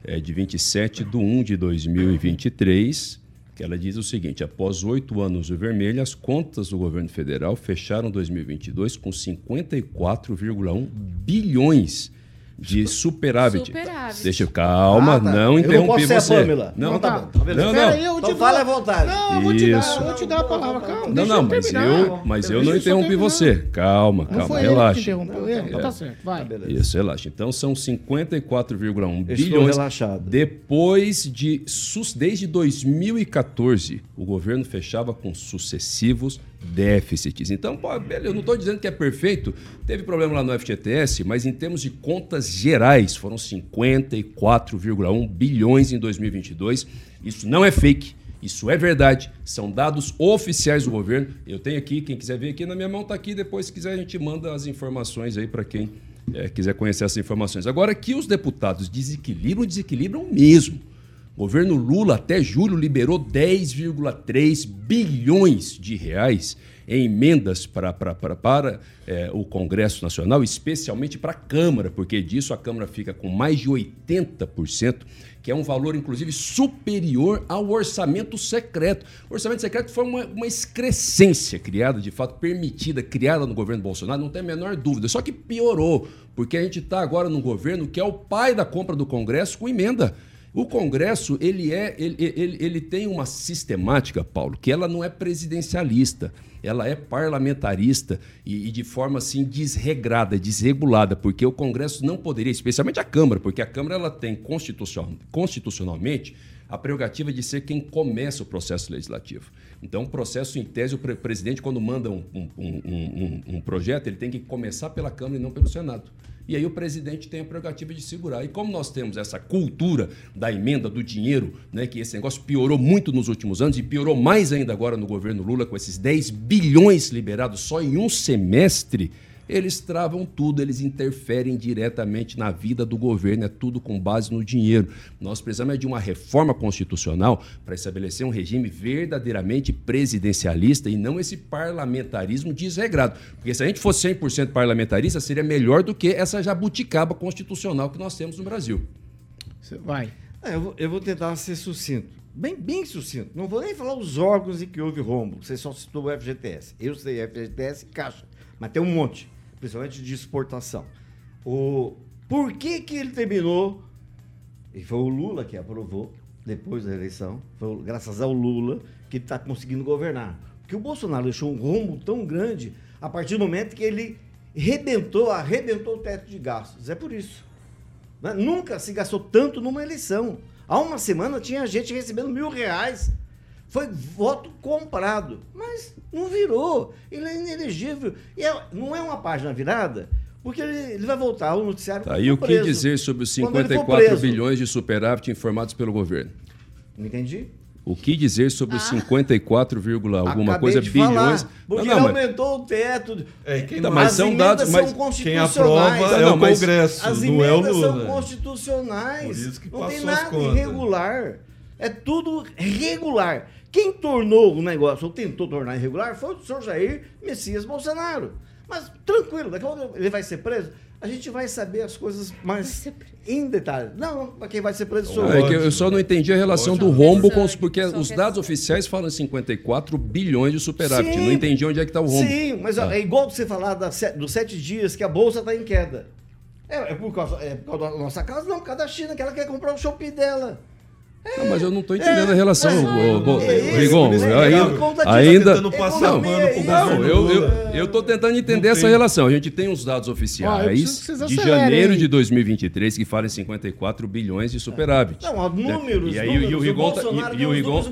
[SPEAKER 4] é, de 27 de 1 de 2023, que ela diz o seguinte: após oito anos do vermelho, as contas do governo federal fecharam 2022 com 54,1 bilhões de superávit.
[SPEAKER 5] Superávit.
[SPEAKER 4] Deixa eu, calma,
[SPEAKER 6] Ah, tá.
[SPEAKER 4] não
[SPEAKER 6] Eu não
[SPEAKER 4] interrompi
[SPEAKER 6] posso ser a
[SPEAKER 4] você.
[SPEAKER 6] Pamela.
[SPEAKER 4] Não,
[SPEAKER 6] Então tá bom, tá beleza.
[SPEAKER 4] não, não.
[SPEAKER 1] aí, eu
[SPEAKER 6] Então
[SPEAKER 1] te
[SPEAKER 6] fala à vontade.
[SPEAKER 1] Não, eu vou te dar,
[SPEAKER 4] Isso.
[SPEAKER 1] eu vou te dar a palavra. Calma,
[SPEAKER 4] Não, não, mas
[SPEAKER 1] terminar.
[SPEAKER 4] eu, mas eu não interrompi você. Calma,
[SPEAKER 1] Não
[SPEAKER 4] calma,
[SPEAKER 1] foi ele que
[SPEAKER 4] relaxa.
[SPEAKER 1] interrompeu ele, então
[SPEAKER 4] É.
[SPEAKER 1] tá certo, vai.
[SPEAKER 4] Isso, relaxa. Então são 54,1
[SPEAKER 6] Estou
[SPEAKER 4] bilhões.
[SPEAKER 6] relaxado.
[SPEAKER 4] Depois de sus- desde 2014, o governo fechava com sucessivos déficits. Então, pô, eu não estou dizendo que é perfeito. Teve problema lá no FGTS, mas em termos de contas gerais, foram 54,1 bilhões em 2022. Isso não é fake. Isso é verdade, são dados oficiais do governo. Eu tenho aqui, quem quiser ver aqui na minha mão está aqui. Depois, se quiser, a gente manda as informações aí para quem eh, quiser conhecer essas informações. Agora, que os deputados desequilibram, desequilibram mesmo. O governo Lula, até julho, liberou 10,3 bilhões de reais em emendas para, para, é, o Congresso Nacional, especialmente para a Câmara, porque disso a Câmara fica com mais de 80%, que é um valor, inclusive, superior ao orçamento secreto. O orçamento secreto foi uma, uma excrescência criada, de fato, permitida, criada no governo Bolsonaro, não tem a menor dúvida. Só que piorou, porque a gente está agora num governo que é o pai da compra do Congresso com emenda. O Congresso, ele é, ele, ele, ele tem uma sistemática, Paulo, que ela não é presidencialista, ela é parlamentarista e, e, de forma assim desregrada, desregulada, porque o Congresso não poderia, especialmente a Câmara, porque a Câmara ela tem constitucional, constitucionalmente a prerrogativa de ser quem começa o processo legislativo. Então, o processo, em tese, o pre presidente, quando manda um, um, um, um projeto, ele tem que começar pela Câmara e não pelo Senado. E aí o presidente tem a prerrogativa de segurar. E como nós temos essa cultura da emenda do dinheiro, né, que esse negócio piorou muito nos últimos anos e piorou mais ainda agora no governo Lula com esses 10 bilhões liberados só em um semestre, eles travam tudo, eles interferem diretamente na vida do governo, é tudo com base no dinheiro. Nós precisamos de uma reforma constitucional para estabelecer um regime verdadeiramente presidencialista e não esse parlamentarismo desregrado. Porque se a gente fosse 100% parlamentarista, seria melhor do que essa jabuticaba constitucional que nós temos no Brasil.
[SPEAKER 1] Você vai.
[SPEAKER 6] É, eu, vou, eu vou tentar ser sucinto. Bem, bem sucinto. Não vou nem falar os órgãos em que houve rombo. Você só citou o FGTS. Eu sei FGTS e Caixa. Mas tem um monte principalmente de exportação. O, por que, que ele terminou? E foi o Lula que aprovou depois da eleição. Foi graças ao Lula que está conseguindo governar. Porque o Bolsonaro deixou um rombo tão grande a partir do momento que ele rebentou, arrebentou o teto de gastos. É por isso. Né? Nunca se gastou tanto numa eleição. Há uma semana tinha gente recebendo mil reais foi voto comprado, mas não virou. Ele é inelegível. E é, não é uma página virada, porque ele, ele vai voltar ao noticiário.
[SPEAKER 4] Tá, e o que dizer sobre os 54 bilhões de superávit informados pelo governo?
[SPEAKER 6] Não entendi.
[SPEAKER 4] O que dizer sobre os 54, alguma
[SPEAKER 6] Acabei
[SPEAKER 4] coisa
[SPEAKER 6] de
[SPEAKER 4] bilhões?
[SPEAKER 6] Falar, porque
[SPEAKER 4] não, não,
[SPEAKER 6] aumentou o teto.
[SPEAKER 3] É, quem
[SPEAKER 4] Tá,
[SPEAKER 3] não-
[SPEAKER 4] mas
[SPEAKER 6] As
[SPEAKER 4] são
[SPEAKER 6] emendas
[SPEAKER 4] dados-
[SPEAKER 6] são
[SPEAKER 4] mas
[SPEAKER 3] quem
[SPEAKER 6] constitucionais.
[SPEAKER 3] aprova é
[SPEAKER 4] Não,
[SPEAKER 3] o
[SPEAKER 4] mas
[SPEAKER 3] Congresso,
[SPEAKER 6] As
[SPEAKER 3] não é o
[SPEAKER 6] emendas são
[SPEAKER 3] Lula.
[SPEAKER 6] constitucionais.
[SPEAKER 3] Por isso que
[SPEAKER 6] não tem nada irregular. É tudo regular. Quem tornou o negócio, ou tentou tornar irregular, foi o senhor Jair Messias Bolsonaro. Mas tranquilo, daqui a pouco ele vai ser preso. A gente vai saber as coisas mais em detalhe. Não, para quem vai ser preso sou
[SPEAKER 4] É
[SPEAKER 6] eu.
[SPEAKER 4] só não entendi a relação do rombo com os. Porque os dados oficiais falam 54 bilhões de superávit.
[SPEAKER 6] Sim.
[SPEAKER 4] Não entendi onde é que está o rombo.
[SPEAKER 6] Sim, mas
[SPEAKER 4] Ah.
[SPEAKER 6] é igual você falar se- dos sete dias que a bolsa está em queda. É, é por causa, é por causa da nossa casa? Não, por causa da China, que ela quer comprar o shopping dela.
[SPEAKER 4] Não, mas eu não estou entendendo a relação,
[SPEAKER 6] é isso,
[SPEAKER 4] Rigon.
[SPEAKER 6] isso que
[SPEAKER 4] Ainda,
[SPEAKER 3] tá passar
[SPEAKER 4] não, não, eu estou tentando entender
[SPEAKER 3] Não
[SPEAKER 4] essa
[SPEAKER 3] tem.
[SPEAKER 4] relação. A gente tem os dados oficiais
[SPEAKER 1] vocês
[SPEAKER 4] de janeiro
[SPEAKER 1] aí.
[SPEAKER 4] de 2023 que falam em 54 bilhões de superávit.
[SPEAKER 6] Não, ó, números,
[SPEAKER 4] E aí
[SPEAKER 6] números,
[SPEAKER 4] e o
[SPEAKER 6] o
[SPEAKER 4] Rigon tá-
[SPEAKER 6] Bolsonaro
[SPEAKER 4] e, e o Rigon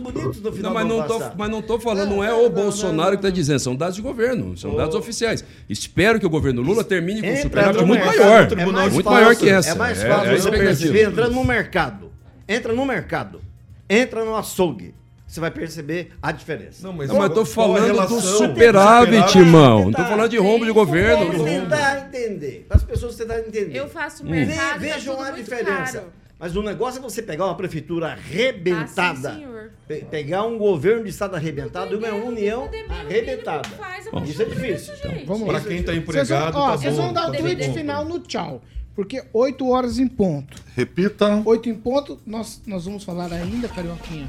[SPEAKER 4] não, mas
[SPEAKER 6] do
[SPEAKER 4] não tô,
[SPEAKER 6] passado.
[SPEAKER 4] mas não tô falando, não, é o Bolsonaro que está dizendo, são dados de governo, são dados oficiais. Espero que o governo Lula termine com um superávit muito maior,
[SPEAKER 6] é
[SPEAKER 4] muito maior que essa.
[SPEAKER 6] É mais
[SPEAKER 4] É-
[SPEAKER 6] fácil
[SPEAKER 4] é
[SPEAKER 6] você perceber entrando no mercado. Entra no mercado. Entra no açougue. Você vai perceber a diferença.
[SPEAKER 3] Não, mas,
[SPEAKER 4] Não, mas eu tô falando do
[SPEAKER 3] relação?
[SPEAKER 4] superávit,
[SPEAKER 3] Superávit.
[SPEAKER 4] irmão. Não tô
[SPEAKER 6] Tá,
[SPEAKER 4] falando de rombo de governo.
[SPEAKER 6] Vamos tentar entender. Para as pessoas tentarem entender.
[SPEAKER 5] Eu faço
[SPEAKER 6] Ve-
[SPEAKER 5] mercado, tá
[SPEAKER 6] Vejam
[SPEAKER 5] tudo
[SPEAKER 6] a
[SPEAKER 5] muito
[SPEAKER 6] diferença.
[SPEAKER 5] caro.
[SPEAKER 6] Mas o negócio é você pegar uma prefeitura arrebentada.
[SPEAKER 5] Ah, sim, senhor.
[SPEAKER 6] pe- pegar um governo de estado arrebentado e uma união arrebentada.
[SPEAKER 5] Bom,
[SPEAKER 6] Isso é difícil.
[SPEAKER 1] Vamos
[SPEAKER 3] Pra
[SPEAKER 1] lá.
[SPEAKER 3] quem tá
[SPEAKER 1] Vocês
[SPEAKER 3] empregado,
[SPEAKER 1] vão, ó,
[SPEAKER 3] tá
[SPEAKER 1] vocês vão dar
[SPEAKER 3] tá
[SPEAKER 1] o tweet final no tchau. Porque 8 horas em ponto.
[SPEAKER 2] Repita,
[SPEAKER 1] 8 em ponto, nós, nós vamos falar ainda, Carioquinha,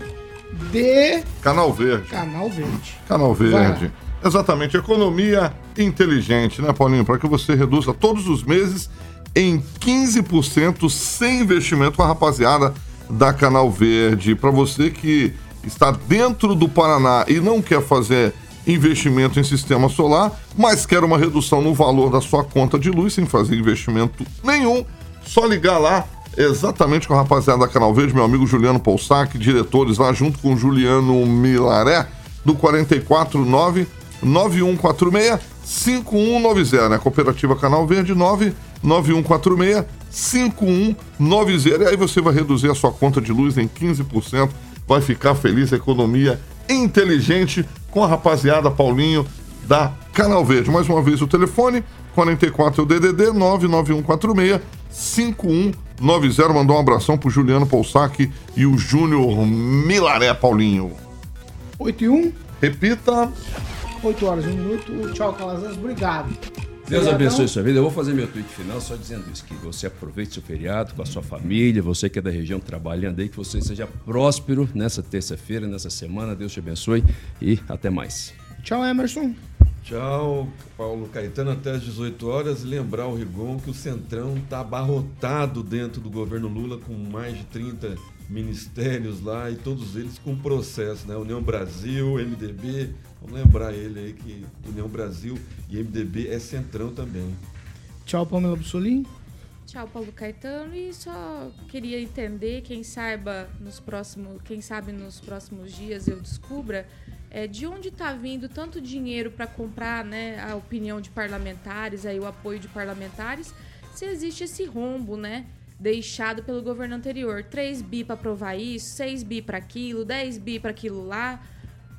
[SPEAKER 1] de
[SPEAKER 2] Canal Verde.
[SPEAKER 1] Canal Verde.
[SPEAKER 2] Canal Verde. Exatamente, economia inteligente, né, Paulinho? Para que você reduza todos os meses em 15% sem investimento com a rapaziada da Canal Verde. Para você que está dentro do Paraná e não quer fazer investimento em sistema solar, mas quer uma redução no valor da sua conta de luz sem fazer investimento nenhum, só ligar lá exatamente com a rapaziada da Canal Verde, meu amigo Juliano Poussac, diretores lá junto com Juliano Milaré, do 449 9146 5190, né? Cooperativa Canal Verde 99146 5190. E aí você vai reduzir a sua conta de luz em 15%, vai ficar feliz, economia inteligente com a rapaziada Paulinho da Canal Verde. Mais uma vez o telefone, 44 é o DDD 99146 5190. Mandou um abração pro Juliano Poussac e o Júnior Milaré Paulinho.
[SPEAKER 1] 8 e 1,
[SPEAKER 2] Repita.
[SPEAKER 1] 8 horas e 1 minuto. Tchau, Calazans. Obrigado.
[SPEAKER 4] Deus abençoe sua vida. Eu vou fazer meu tweet final só dizendo isso: que você aproveite seu feriado com a sua família, você que é da região trabalhando aí, que você seja próspero nessa terça-feira, nessa semana. Deus te abençoe e até mais.
[SPEAKER 1] Tchau, Emerson.
[SPEAKER 3] Tchau, Paulo Caetano, até às 18 horas. Lembrar o Rigon que o Centrão está abarrotado dentro do governo Lula, com mais de 30 ministérios lá e todos eles com processo, né? União Brasil, MDB. Vamos lembrar ele aí que União Brasil e MDB é Centrão também.
[SPEAKER 1] Tchau, Pamela Bussolim.
[SPEAKER 5] Tchau, Paulo Caetano. E só queria entender, quem saiba nos próximos, quem sabe nos próximos dias eu descubra é, de onde está vindo tanto dinheiro para comprar né, a opinião de parlamentares, aí o apoio de parlamentares, se existe esse rombo, né? Deixado pelo governo anterior. 3 bi para aprovar isso, 6 bi para aquilo, 10 bi para aquilo lá.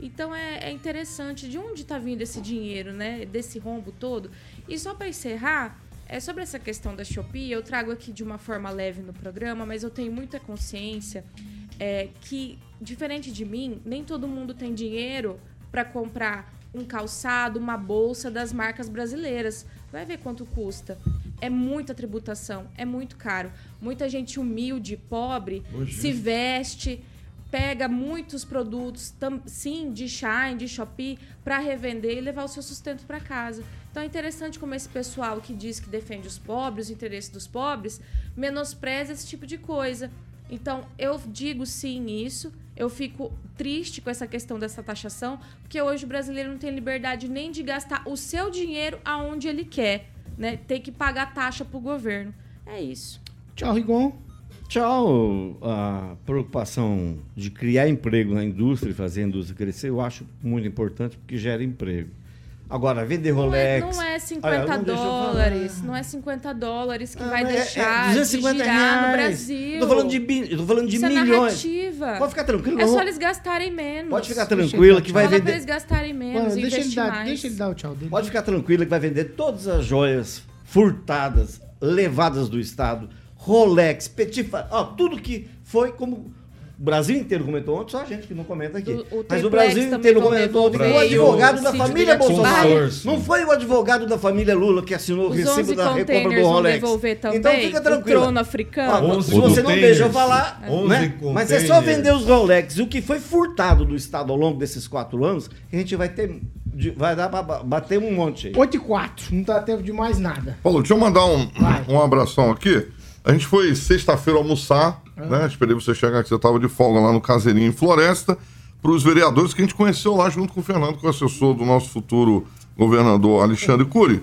[SPEAKER 5] Então é, é interessante de onde está vindo esse dinheiro, né? Desse rombo todo. E só para encerrar, é sobre essa questão da Shopee, eu trago aqui de uma forma leve no programa, mas eu tenho muita consciência é, que, diferente de mim, nem todo mundo tem dinheiro para comprar um calçado, uma bolsa das marcas brasileiras. Vai ver quanto custa. É muita tributação, é muito caro. Muita gente humilde, pobre,
[SPEAKER 3] Hoje.
[SPEAKER 5] se veste, pega muitos produtos, tam- sim, de Shine, de Shopee, para revender e levar o seu sustento para casa. Então é interessante como esse pessoal que diz que defende os pobres, os interesses dos pobres, menospreza esse tipo de coisa. Então eu digo sim isso. Eu fico triste com essa questão dessa taxação, porque hoje o brasileiro não tem liberdade nem de gastar o seu dinheiro aonde ele quer, né? Tem que pagar taxa pro governo. É isso.
[SPEAKER 1] Tchau, Rigon.
[SPEAKER 6] Tchau. A preocupação de criar emprego na indústria e fazer a indústria crescer, eu acho muito importante porque gera emprego. Agora, vender
[SPEAKER 5] Não é,
[SPEAKER 6] Rolex.
[SPEAKER 5] não é 50
[SPEAKER 6] Olha, não eu falar.
[SPEAKER 5] dólares, não é 50 dólares que
[SPEAKER 6] Ah,
[SPEAKER 5] vai
[SPEAKER 6] é- é
[SPEAKER 5] deixar
[SPEAKER 6] 250
[SPEAKER 5] de girar no
[SPEAKER 6] reais.
[SPEAKER 5] Brasil.
[SPEAKER 6] Eu tô falando de tô falando de
[SPEAKER 5] Isso
[SPEAKER 6] milhões.
[SPEAKER 5] É narrativa.
[SPEAKER 6] Pode ficar tranquilo,
[SPEAKER 5] É só eles gastarem menos.
[SPEAKER 6] Pode ficar tranquila que vai
[SPEAKER 5] Fala pra
[SPEAKER 6] vender.
[SPEAKER 5] eles gastarem menos,
[SPEAKER 1] Mano, deixa, ele dar,
[SPEAKER 5] mais.
[SPEAKER 1] deixa ele dar o tchau dele.
[SPEAKER 6] Pode ficar tranquila que vai vender todas as joias furtadas, levadas do Estado, Rolex, Petit, Fa- ó, tudo que foi como o Brasil inteiro comentou ontem, só a gente que não comenta aqui.
[SPEAKER 5] O- o
[SPEAKER 6] Mas o Brasil inteiro comentou ontem. O advogado
[SPEAKER 5] o
[SPEAKER 6] da família Bolsonaro. Não foi o advogado da família Lula que assinou o
[SPEAKER 5] Os
[SPEAKER 6] recibo
[SPEAKER 5] 11
[SPEAKER 6] da recompra do Rolex.
[SPEAKER 5] também?
[SPEAKER 6] Então fica
[SPEAKER 5] O
[SPEAKER 6] tranquila.
[SPEAKER 5] trono africano?
[SPEAKER 3] 11
[SPEAKER 6] se você não deixa eu falar,
[SPEAKER 3] 11
[SPEAKER 6] né? Mas é só vender os Rolex. O que foi furtado do Estado ao longo desses quatro anos, que a gente vai ter. Vai dar pra ba- bater um monte aí.
[SPEAKER 1] 8 e 4. Não tá tempo de mais nada.
[SPEAKER 2] Paulo, deixa eu mandar um,
[SPEAKER 1] Vai.
[SPEAKER 2] um abração aqui. A gente foi sexta-feira almoçar, né? Esperei você chegar, que você estava de folga lá no Caseirinho em Floresta, para os vereadores que a gente conheceu lá junto com o Fernando, que é o assessor do nosso futuro governador Alexandre Cury.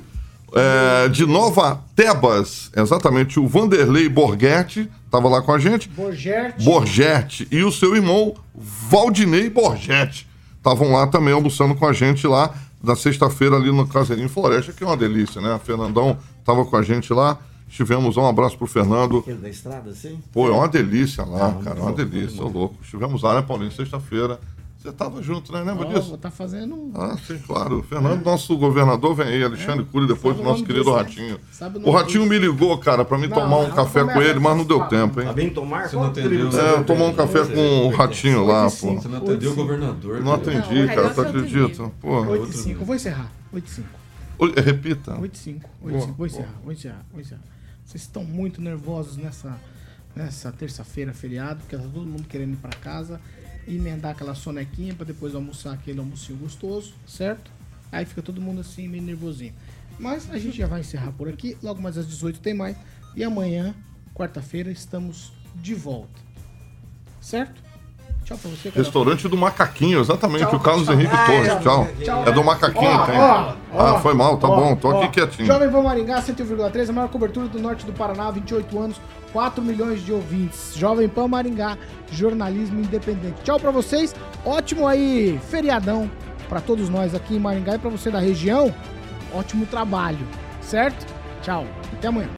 [SPEAKER 2] É, de Nova Tebas, exatamente, o Vanderlei Borghetti estava lá com a gente.
[SPEAKER 1] Borgerte.
[SPEAKER 2] Borgetti e o seu irmão Valdinei Borgetti estavam lá também almoçando com a gente lá na sexta-feira ali no Caseirinho Floresta, que é uma delícia, né? A Fernandão estava com a gente lá. Estivemos, um abraço pro Fernando.
[SPEAKER 6] Aquele da estrada, assim?
[SPEAKER 2] Pô, é uma delícia lá,
[SPEAKER 6] Ah,
[SPEAKER 2] cara, é uma delícia, ô louco. Estivemos lá, né, Paulinho, sexta-feira. Você tava junto, né? Lembra
[SPEAKER 1] Ó,
[SPEAKER 2] disso?
[SPEAKER 1] tá fazendo.
[SPEAKER 2] Ah, sim, claro. O Fernando, nosso governador, vem aí, Alexandre Cury, depois do
[SPEAKER 1] o
[SPEAKER 2] nosso querido
[SPEAKER 1] disso, né?
[SPEAKER 2] Ratinho.
[SPEAKER 1] Sabe o
[SPEAKER 2] O Ratinho
[SPEAKER 1] disso?
[SPEAKER 2] me ligou, cara, pra mim
[SPEAKER 1] Não,
[SPEAKER 2] tomar um café
[SPEAKER 1] começa
[SPEAKER 2] com ele, mas não deu
[SPEAKER 1] esse
[SPEAKER 2] tempo, hein?
[SPEAKER 6] Tá bem tomar?
[SPEAKER 3] Você não atendeu,
[SPEAKER 6] tribo
[SPEAKER 3] né?
[SPEAKER 2] É, eu tomar um café com o Ratinho lá, pô.
[SPEAKER 3] Você não atendeu o governador.
[SPEAKER 2] Não
[SPEAKER 3] cara.
[SPEAKER 2] atendi,
[SPEAKER 5] Não,
[SPEAKER 2] cara, tu
[SPEAKER 5] é
[SPEAKER 2] acredita? Pô.
[SPEAKER 1] 8 e 5. Vou encerrar. 8 e 5.
[SPEAKER 2] Oi, Repita.
[SPEAKER 1] 8 e 5. 8 e 5. Vou encerrar. Vou encerrar. Vou encerrar. Vocês estão muito nervosos nessa, nessa terça-feira, feriado, porque tá todo mundo querendo ir pra casa emendar aquela sonequinha pra depois almoçar aquele almocinho gostoso, certo? Aí fica todo mundo assim, meio nervosinho. Mas a gente já vai encerrar por aqui. Logo mais às 18 tem mais. E amanhã, quarta-feira, estamos de volta. Certo? Tchau pra você.
[SPEAKER 2] Restaurante do Macaquinho, exatamente,
[SPEAKER 1] Tchau,
[SPEAKER 2] o Carlos
[SPEAKER 1] tchau.
[SPEAKER 2] Henrique
[SPEAKER 1] Ah,
[SPEAKER 2] Torres,
[SPEAKER 1] é,
[SPEAKER 2] tchau.
[SPEAKER 1] tchau.
[SPEAKER 2] É do Macaquinho,
[SPEAKER 1] Ó,
[SPEAKER 2] tem.
[SPEAKER 1] ó, ó,
[SPEAKER 2] ah, foi mal, tá bom, tô aqui quietinho.
[SPEAKER 1] Jovem Pan Maringá, 101,3, a maior cobertura do norte do Paraná, 28 anos, 4 milhões de ouvintes. Jovem Pan Maringá, jornalismo independente. Tchau pra vocês, ótimo aí, feriadão pra todos nós aqui em Maringá e pra você da região, ótimo trabalho, certo? Tchau, até amanhã.